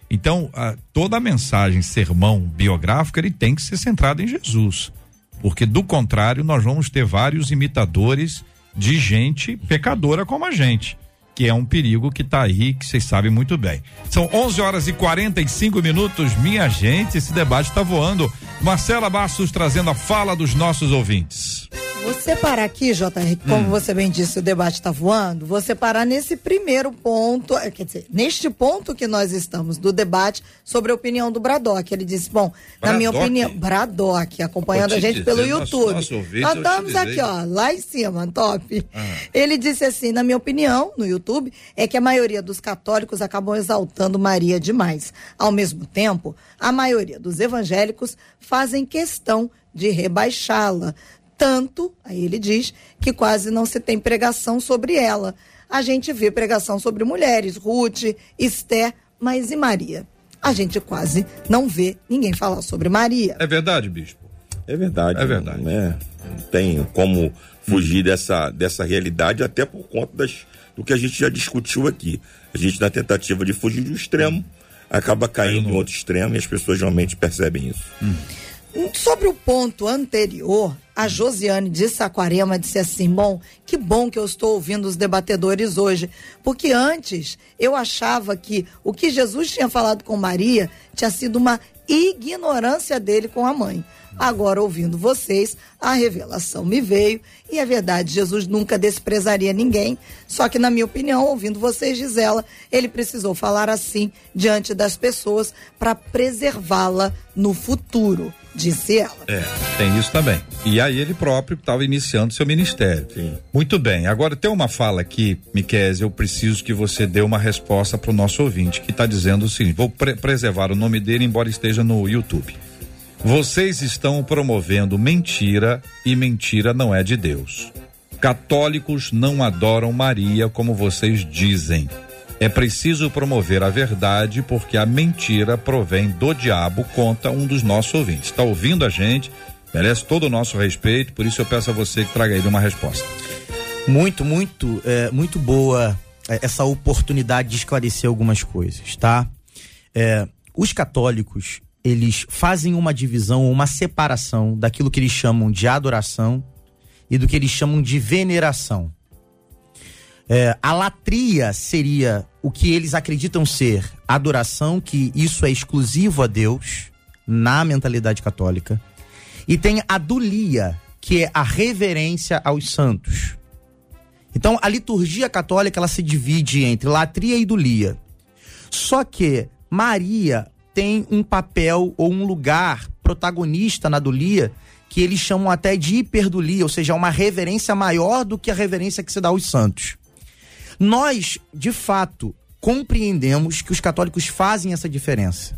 Então, toda a mensagem, sermão biográfico, ele tem que ser centrado em Jesus. Porque, do contrário, nós vamos ter vários imitadores de gente pecadora como a gente que é um perigo que está aí, que vocês sabem muito bem. São 11 horas e 45 minutos, minha gente, esse debate está voando. Marcela Bastos trazendo a fala dos nossos ouvintes. Você parar aqui, JR, como hum. você bem disse, o debate está voando. Você parar nesse primeiro ponto, eh, quer dizer, neste ponto que nós estamos do debate sobre a opinião do Bradock. Ele disse: bom, Bradock? na minha opinião, Bradock, acompanhando a gente dizer, pelo YouTube. Nosso, nosso ouvinte, nós estamos aqui, ó, lá em cima, top. Ah. Ele disse assim: na minha opinião, no YouTube, é que a maioria dos católicos acabam exaltando Maria demais. Ao mesmo tempo, a maioria dos evangélicos fazem questão de rebaixá-la tanto, aí ele diz, que quase não se tem pregação sobre ela. A gente vê pregação sobre mulheres, Ruth, Esther, mas e Maria? A gente quase não vê ninguém falar sobre Maria. É verdade, bispo? É verdade. É verdade. Né? Não tem como fugir dessa, dessa realidade, até por conta das, do que a gente já discutiu aqui. A gente, na tentativa de fugir do extremo, acaba caindo em outro extremo e as pessoas realmente percebem isso. Hum. Sobre o ponto anterior, a Josiane de Saquarema disse assim: Bom, que bom que eu estou ouvindo os debatedores hoje, porque antes eu achava que o que Jesus tinha falado com Maria tinha sido uma ignorância dele com a mãe. Agora, ouvindo vocês, a revelação me veio e é verdade, Jesus nunca desprezaria ninguém. Só que, na minha opinião, ouvindo vocês, Gisela, ele precisou falar assim diante das pessoas para preservá-la no futuro disse ela. É, tem isso também. E aí ele próprio estava iniciando seu ministério. Sim. Muito bem. Agora tem uma fala aqui, Miquel, eu preciso que você dê uma resposta para o nosso ouvinte que está dizendo o seguinte: vou pre preservar o nome dele, embora esteja no YouTube. Vocês estão promovendo mentira e mentira não é de Deus. Católicos não adoram Maria como vocês dizem. É preciso promover a verdade porque a mentira provém do diabo, conta um dos nossos ouvintes. Está ouvindo a gente, merece todo o nosso respeito, por isso eu peço a você que traga ele uma resposta. Muito, muito, é, muito boa é, essa oportunidade de esclarecer algumas coisas, tá? É, os católicos eles fazem uma divisão, uma separação daquilo que eles chamam de adoração e do que eles chamam de veneração. É, a latria seria o que eles acreditam ser adoração, que isso é exclusivo a Deus, na mentalidade católica. E tem a dulia, que é a reverência aos santos. Então, a liturgia católica ela se divide entre latria e dulia. Só que Maria tem um papel ou um lugar protagonista na dulia que eles chamam até de hiperdulia, ou seja, uma reverência maior do que a reverência que se dá aos santos. Nós, de fato, compreendemos que os católicos fazem essa diferença.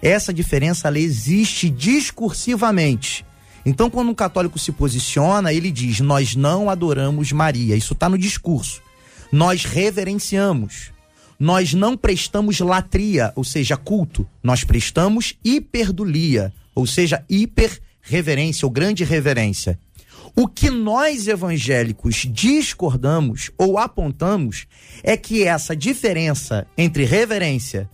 Essa diferença ela existe discursivamente. Então, quando um católico se posiciona, ele diz: Nós não adoramos Maria. Isso está no discurso. Nós reverenciamos nós não prestamos latria, ou seja, culto, nós prestamos hiperdulia, ou seja, hiperreverência ou grande reverência. O que nós evangélicos discordamos ou apontamos é que essa diferença entre reverência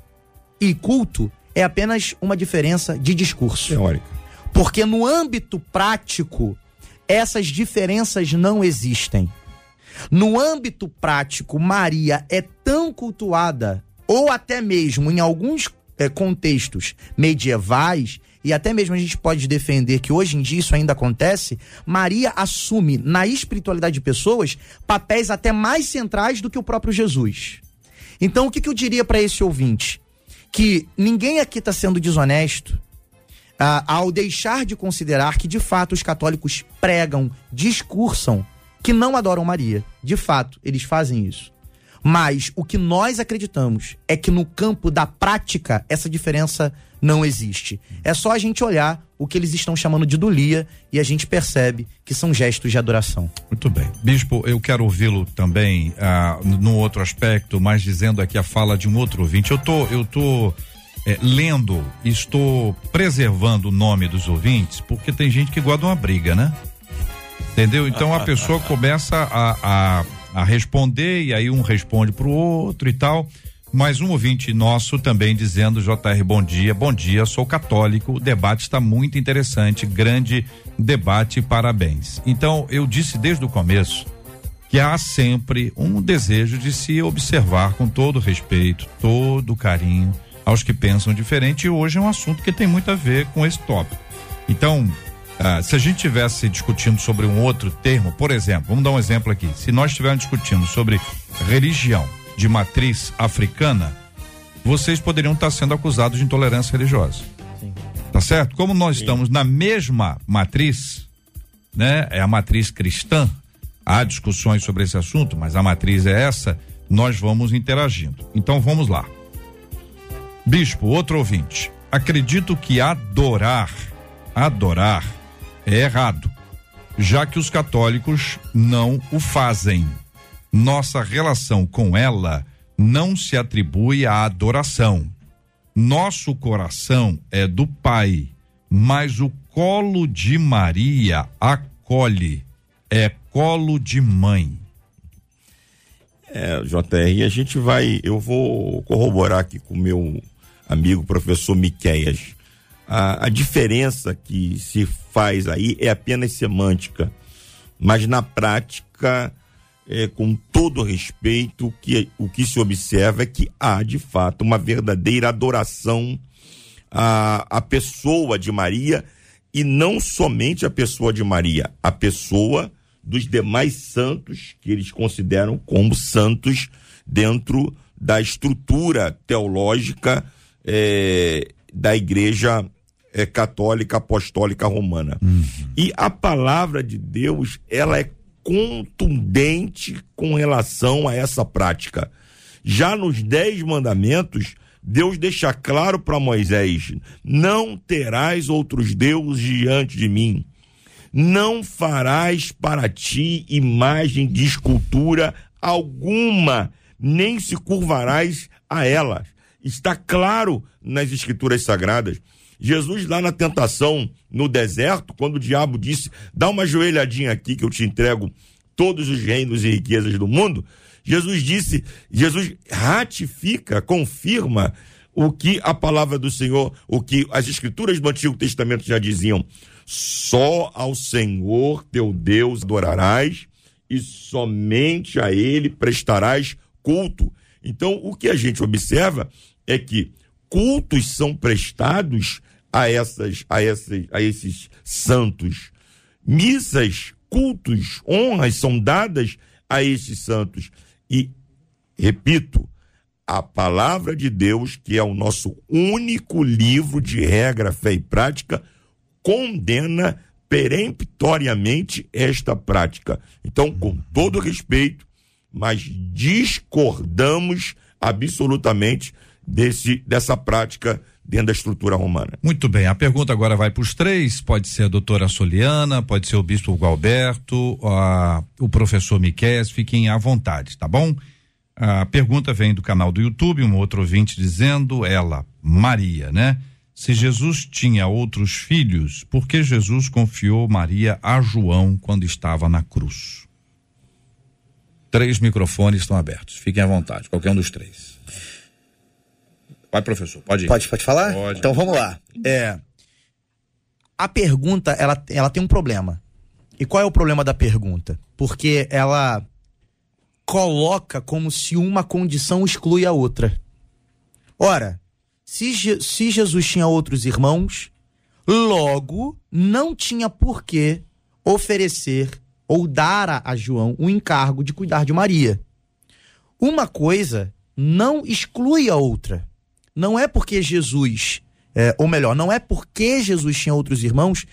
e culto é apenas uma diferença de discurso. Teórica. Porque no âmbito prático, essas diferenças não existem. No âmbito prático, Maria é tão cultuada, ou até mesmo em alguns é, contextos medievais, e até mesmo a gente pode defender que hoje em dia isso ainda acontece, Maria assume na espiritualidade de pessoas papéis até mais centrais do que o próprio Jesus. Então, o que, que eu diria para esse ouvinte? Que ninguém aqui está sendo desonesto ah, ao deixar de considerar que, de fato, os católicos pregam, discursam que não adoram Maria. De fato, eles fazem isso. Mas o que nós acreditamos é que no campo da prática essa diferença não existe. É só a gente olhar o que eles estão chamando de dulia e a gente percebe que são gestos de adoração. Muito bem. Bispo, eu quero ouvi-lo também ah, num outro aspecto, mas dizendo aqui a fala de um outro ouvinte. Eu tô, eu tô é, lendo, estou preservando o nome dos ouvintes, porque tem gente que guarda uma briga, né? Entendeu? Então a pessoa começa a, a, a responder e aí um responde pro outro e tal. Mais um ouvinte nosso também dizendo, JR, bom dia, bom dia, sou católico, o debate está muito interessante, grande debate, parabéns. Então, eu disse desde o começo que há sempre um desejo de se observar com todo respeito, todo carinho aos que pensam diferente, e hoje é um assunto que tem muito a ver com esse tópico. Então, ah, se a gente tivesse discutindo sobre um outro termo, por exemplo, vamos dar um exemplo aqui, se nós estivermos discutindo sobre religião, de matriz africana, vocês poderiam estar sendo acusados de intolerância religiosa. Sim. Tá certo? Como nós Sim. estamos na mesma matriz, né? É a matriz cristã. Há discussões sobre esse assunto, mas a matriz é essa. Nós vamos interagindo. Então vamos lá. Bispo, outro ouvinte. Acredito que adorar, adorar é errado, já que os católicos não o fazem nossa relação com ela não se atribui à adoração. Nosso coração é do Pai, mas o colo de Maria acolhe, é colo de mãe. É, JR, a gente vai, eu vou corroborar aqui com meu amigo professor Miqueias. A, a diferença que se faz aí é apenas semântica, mas na prática é, com todo respeito, que o que se observa é que há, de fato, uma verdadeira adoração à, à pessoa de Maria e não somente a pessoa de Maria, a pessoa dos demais santos que eles consideram como santos dentro da estrutura teológica é, da Igreja é, Católica Apostólica Romana. Uhum. E a palavra de Deus, ela é contundente com relação a essa prática. Já nos Dez Mandamentos, Deus deixa claro para Moisés: não terás outros deuses diante de mim. Não farás para ti imagem de escultura alguma, nem se curvarás a elas. Está claro nas Escrituras Sagradas. Jesus, lá na tentação no deserto, quando o diabo disse: dá uma joelhadinha aqui que eu te entrego todos os reinos e riquezas do mundo, Jesus disse, Jesus ratifica, confirma o que a palavra do Senhor, o que as escrituras do Antigo Testamento já diziam: só ao Senhor teu Deus adorarás e somente a ele prestarás culto. Então, o que a gente observa é que cultos são prestados a essas a essas a esses santos. Missas, cultos, honras são dadas a esses santos. E repito, a palavra de Deus, que é o nosso único livro de regra, fé e prática, condena peremptoriamente esta prática. Então, com todo respeito, mas discordamos absolutamente desse, dessa prática dentro da estrutura romana. Muito bem, a pergunta agora vai para os três, pode ser a doutora Soliana, pode ser o bispo Gualberto, a, o professor Miquel, fiquem à vontade, tá bom? A pergunta vem do canal do YouTube, um outro ouvinte dizendo, ela, Maria, né? Se Jesus tinha outros filhos, por que Jesus confiou Maria a João quando estava na cruz? Três microfones estão abertos, fiquem à vontade, qualquer um dos três. Vai, professor, pode ir. Pode, pode falar? Pode. Então vamos lá. É, a pergunta, ela, ela tem um problema. E qual é o problema da pergunta? Porque ela coloca como se uma condição exclui a outra. Ora, se, Je se Jesus tinha outros irmãos, logo não tinha por que oferecer ou dar a, a João o encargo de cuidar de Maria. Uma coisa não exclui a outra não é porque Jesus, é, ou melhor, não é porque Jesus tinha outros irmãos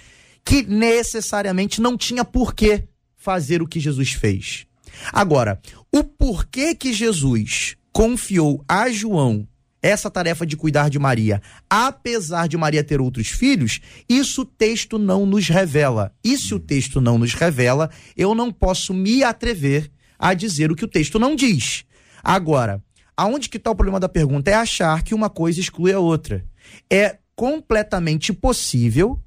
que necessariamente não tinha por que fazer o que Jesus fez. Agora, o porquê que Jesus confiou a João essa tarefa de cuidar de Maria, apesar de Maria ter outros filhos, isso o texto não nos revela. E se o texto não nos revela, eu não posso me atrever a dizer o que o texto não diz. Agora, aonde que está o problema da pergunta? É achar que uma coisa exclui a outra. É completamente possível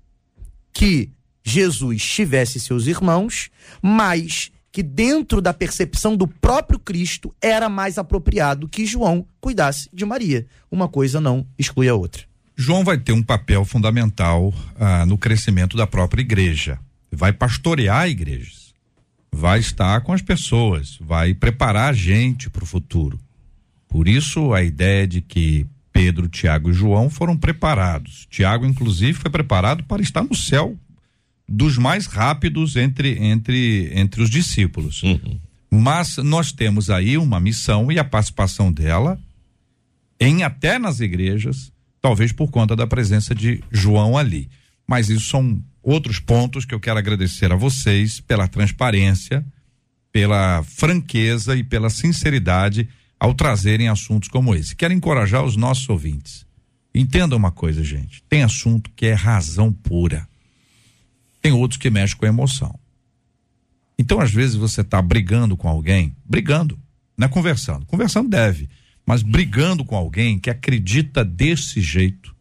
que Jesus tivesse seus irmãos, mas que dentro da percepção do próprio Cristo era mais apropriado que João cuidasse de Maria. Uma coisa não exclui a outra. João vai ter um papel fundamental ah, no crescimento da própria igreja. Vai pastorear igrejas, vai estar com as pessoas, vai preparar a gente para o futuro. Por isso a ideia de que Pedro, Tiago e João foram preparados. Tiago, inclusive, foi preparado para estar no céu dos mais rápidos entre, entre, entre os discípulos. Uhum. Mas nós temos aí uma missão e a participação dela em até nas igrejas, talvez por conta da presença de João ali. Mas isso são outros pontos que eu quero agradecer a vocês pela transparência, pela franqueza e pela sinceridade ao trazerem assuntos como esse. Quero encorajar os nossos ouvintes. Entenda uma coisa, gente. Tem assunto que é razão pura. Tem outros que mexem com a emoção. Então, às vezes, você está brigando com alguém, brigando, não é conversando. Conversando deve, mas brigando com alguém que acredita desse jeito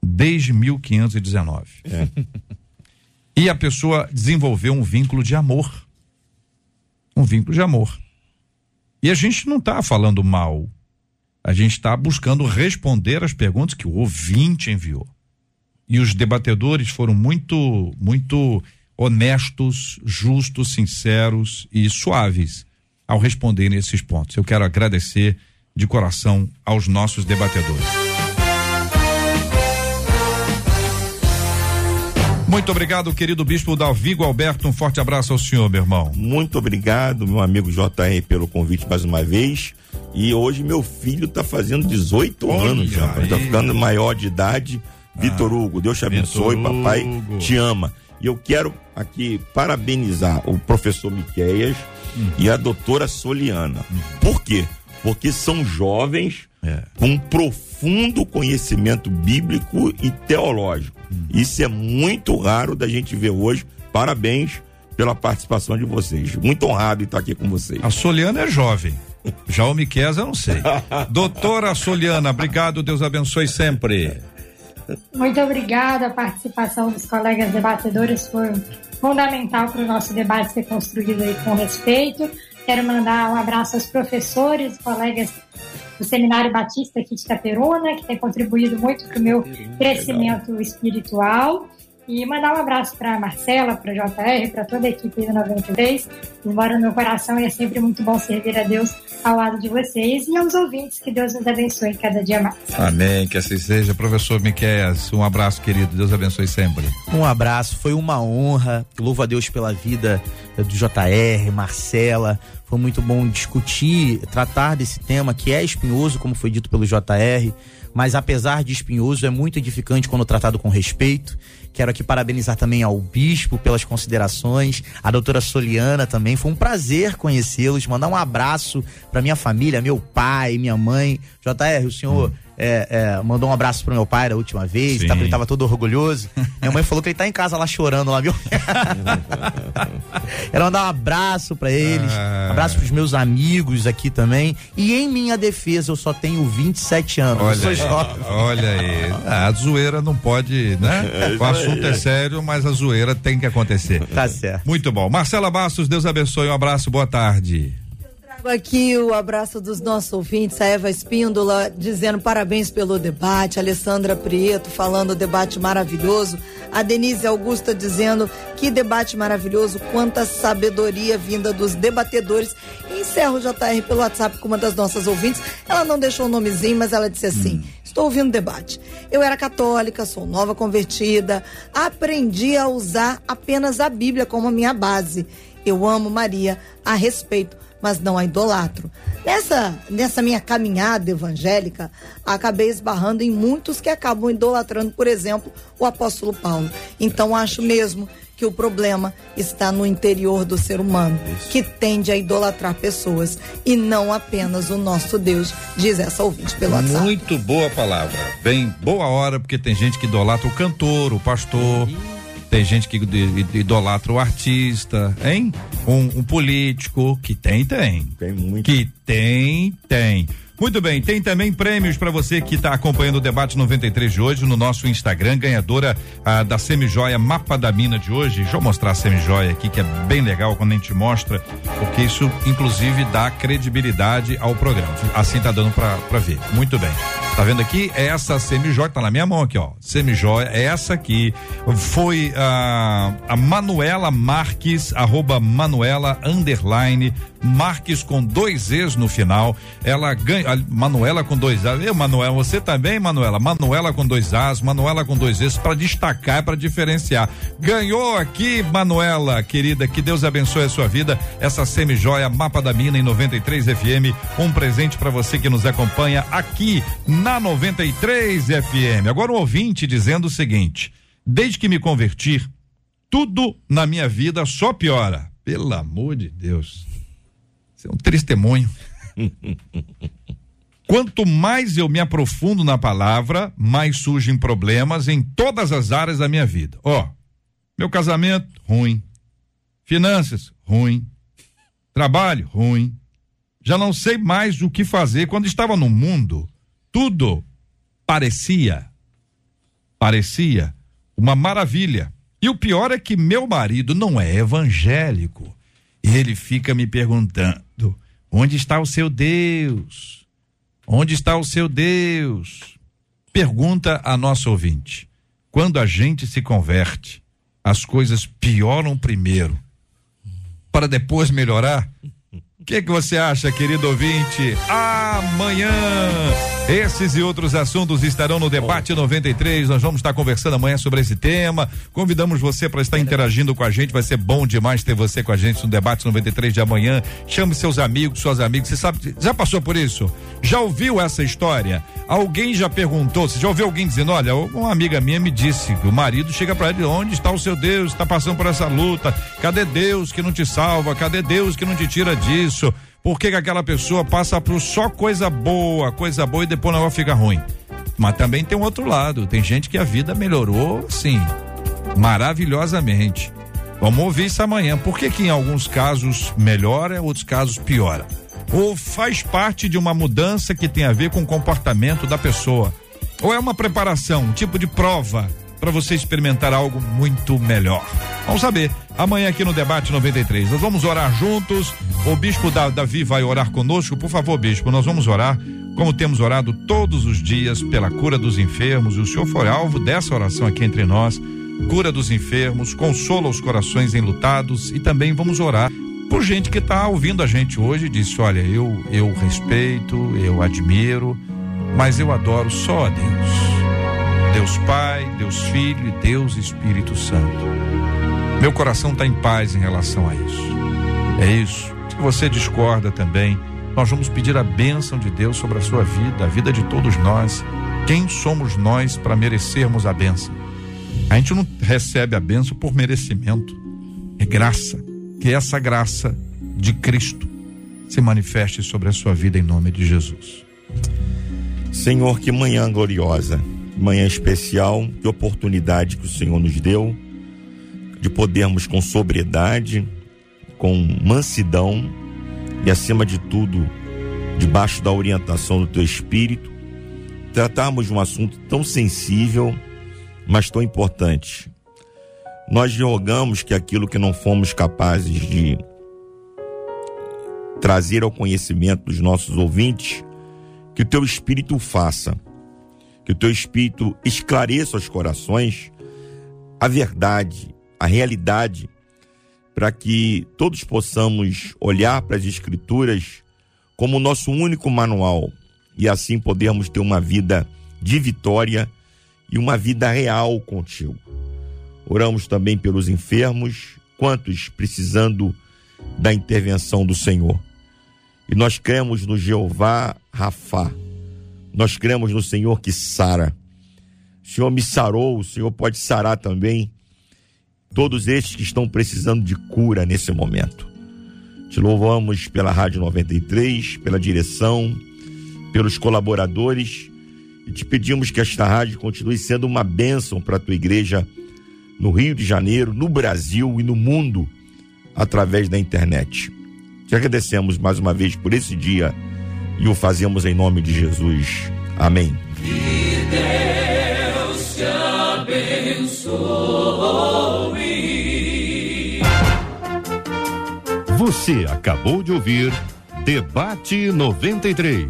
desde 1519. É. E a pessoa desenvolveu um vínculo de amor. Um vínculo de amor. E a gente não está falando mal. A gente está buscando responder as perguntas que o ouvinte enviou e os debatedores foram muito, muito honestos, justos, sinceros e suaves ao responderem esses pontos. Eu quero agradecer de coração aos nossos debatedores. Muito obrigado, querido bispo Dalvigo Alberto. Um forte abraço ao senhor, meu irmão. Muito obrigado, meu amigo JR, pelo convite mais uma vez. E hoje meu filho está fazendo 18 Olha anos já, está ficando maior de idade Vitor Hugo, Deus te abençoe, Vitor papai Hugo. te ama. E eu quero aqui parabenizar o professor Miqueias uhum. e a doutora Soliana. Uhum. Por quê? Porque são jovens é. com profundo conhecimento bíblico e teológico. Uhum. Isso é muito raro da gente ver hoje. Parabéns pela participação de vocês. Muito honrado estar aqui com vocês. A Soliana é jovem. Já o Miquel eu não sei. Doutora Soliana, obrigado, Deus abençoe sempre. Muito obrigada. A participação dos colegas debatedores foi fundamental para o nosso debate ser construído aí com respeito. Quero mandar um abraço aos professores, colegas do Seminário Batista aqui de Itaperuna, que tem contribuído muito para o meu crescimento espiritual. E mandar um abraço para Marcela, para JR, para toda a equipe do 93. Embora no meu coração é sempre muito bom servir a Deus ao lado de vocês e aos ouvintes. Que Deus nos abençoe cada dia mais. Amém, que assim seja. Professor Miqueias, um abraço, querido. Deus abençoe sempre. Um abraço, foi uma honra. Louvo a Deus pela vida do JR, Marcela. Foi muito bom discutir, tratar desse tema que é espinhoso, como foi dito pelo JR, mas apesar de espinhoso, é muito edificante quando tratado com respeito. Quero aqui parabenizar também ao bispo pelas considerações, a doutora Soliana também. Foi um prazer conhecê-los, mandar um abraço para minha família, meu pai, minha mãe. JR, o senhor hum é, é, mandou um abraço pro meu pai da última vez, tá, ele tava todo orgulhoso. Minha mãe falou que ele tá em casa lá chorando lá, viu? Ela mandar um abraço para eles, ah. abraço pros meus amigos aqui também. E em minha defesa, eu só tenho 27 anos. Olha, aí, olha aí. Ah, a zoeira não pode, né? É o assunto é sério, mas a zoeira tem que acontecer. Tá certo. Muito bom. Marcela Bastos, Deus abençoe. Um abraço, boa tarde aqui o abraço dos nossos ouvintes, a Eva Espíndola dizendo parabéns pelo debate, a Alessandra Prieto falando debate maravilhoso, a Denise Augusta dizendo que debate maravilhoso, quanta sabedoria vinda dos debatedores. E encerro o JR pelo WhatsApp com uma das nossas ouvintes. Ela não deixou o nomezinho, mas ela disse assim: hum. Estou ouvindo o debate. Eu era católica, sou nova convertida, aprendi a usar apenas a Bíblia como minha base. Eu amo Maria, a respeito mas não a idolatro. Nessa, nessa minha caminhada evangélica, acabei esbarrando em muitos que acabam idolatrando, por exemplo, o apóstolo Paulo. Então acho mesmo que o problema está no interior do ser humano, que tende a idolatrar pessoas e não apenas o nosso Deus, diz essa ouvinte pelo WhatsApp. Muito boa palavra. Bem, boa hora, porque tem gente que idolatra o cantor, o pastor. Tem gente que idolatra o artista, hein? Um, um político que tem, tem. Tem muito. Que tem, tem. Muito bem, tem também prêmios para você que está acompanhando o debate 93 de hoje no nosso Instagram, ganhadora ah, da semijoia Mapa da Mina de hoje. Deixa eu mostrar a semijoia aqui, que é bem legal quando a gente mostra, porque isso inclusive dá credibilidade ao programa. Assim tá dando para ver. Muito bem. Tá vendo aqui? É essa semijoia, tá na minha mão aqui, ó. Semijoia, é essa aqui. Foi a, a Manuela Marques, arroba Manuela underline Marques com dois E's no final. Ela ganha. Manuela com dois A's. Eu, Manuela, você também, Manuela? Manuela com dois A's, Manuela com dois E's, para destacar, para diferenciar. Ganhou aqui, Manuela, querida, que Deus abençoe a sua vida. Essa semijoia Mapa da Mina em 93 FM. Um presente para você que nos acompanha aqui na 93 FM. Agora um ouvinte dizendo o seguinte: desde que me converti, tudo na minha vida só piora. Pelo amor de Deus. Isso é um testemunho. Quanto mais eu me aprofundo na palavra, mais surgem problemas em todas as áreas da minha vida. Ó, meu casamento, ruim. Finanças, ruim. Trabalho, ruim. Já não sei mais o que fazer. Quando estava no mundo, tudo parecia, parecia uma maravilha. E o pior é que meu marido não é evangélico. Ele fica me perguntando: onde está o seu Deus? Onde está o seu Deus? Pergunta a nosso ouvinte. Quando a gente se converte, as coisas pioram primeiro, para depois melhorar? O que, que você acha, querido ouvinte? Amanhã esses e outros assuntos estarão no debate 93. Nós vamos estar conversando amanhã sobre esse tema. Convidamos você para estar interagindo com a gente. Vai ser bom demais ter você com a gente no debate 93 de amanhã. Chame seus amigos, suas amigas. Você sabe, já passou por isso? Já ouviu essa história? Alguém já perguntou? Você já ouviu alguém dizendo: Olha, uma amiga minha me disse que o marido chega para ele: Onde está o seu Deus? Está passando por essa luta. Cadê Deus que não te salva? Cadê Deus que não te tira disso? Por que, que aquela pessoa passa por só coisa boa, coisa boa e depois o negócio fica ruim? Mas também tem um outro lado. Tem gente que a vida melhorou, sim, maravilhosamente. Vamos ouvir isso amanhã. Por que, que em alguns casos melhora, outros casos piora? Ou faz parte de uma mudança que tem a ver com o comportamento da pessoa? Ou é uma preparação, um tipo de prova para você experimentar algo muito melhor. Vamos saber. Amanhã aqui no Debate 93. Nós vamos orar juntos. O Bispo Davi vai orar conosco. Por favor, Bispo, nós vamos orar como temos orado todos os dias pela cura dos enfermos. E o Senhor foi alvo dessa oração aqui entre nós. Cura dos enfermos, consola os corações enlutados e também vamos orar por gente que está ouvindo a gente hoje e disse: Olha, eu, eu respeito, eu admiro, mas eu adoro só a Deus. Deus Pai, Deus Filho e Deus Espírito Santo. Meu coração está em paz em relação a isso. É isso. Se você discorda também, nós vamos pedir a bênção de Deus sobre a sua vida, a vida de todos nós. Quem somos nós para merecermos a bênção? A gente não recebe a bênção por merecimento. É graça. Que essa graça de Cristo se manifeste sobre a sua vida em nome de Jesus. Senhor, que manhã gloriosa manhã especial, que oportunidade que o Senhor nos deu de podermos com sobriedade, com mansidão e acima de tudo, debaixo da orientação do teu espírito, tratarmos de um assunto tão sensível, mas tão importante. Nós rogamos que aquilo que não fomos capazes de trazer ao conhecimento dos nossos ouvintes, que o teu espírito faça que o teu espírito esclareça os corações a verdade, a realidade, para que todos possamos olhar para as Escrituras como o nosso único manual e assim podermos ter uma vida de vitória e uma vida real contigo. Oramos também pelos enfermos, quantos precisando da intervenção do Senhor. E nós cremos no Jeová Rafá, nós cremos no Senhor que sara. O Senhor me sarou, o Senhor pode sarar também todos estes que estão precisando de cura nesse momento. Te louvamos pela Rádio 93, pela direção, pelos colaboradores e te pedimos que esta rádio continue sendo uma bênção para a tua igreja no Rio de Janeiro, no Brasil e no mundo através da internet. Te agradecemos mais uma vez por esse dia e o fazemos em nome de Jesus. Amém. Que Deus te abençoe. Você acabou de ouvir Debate 93.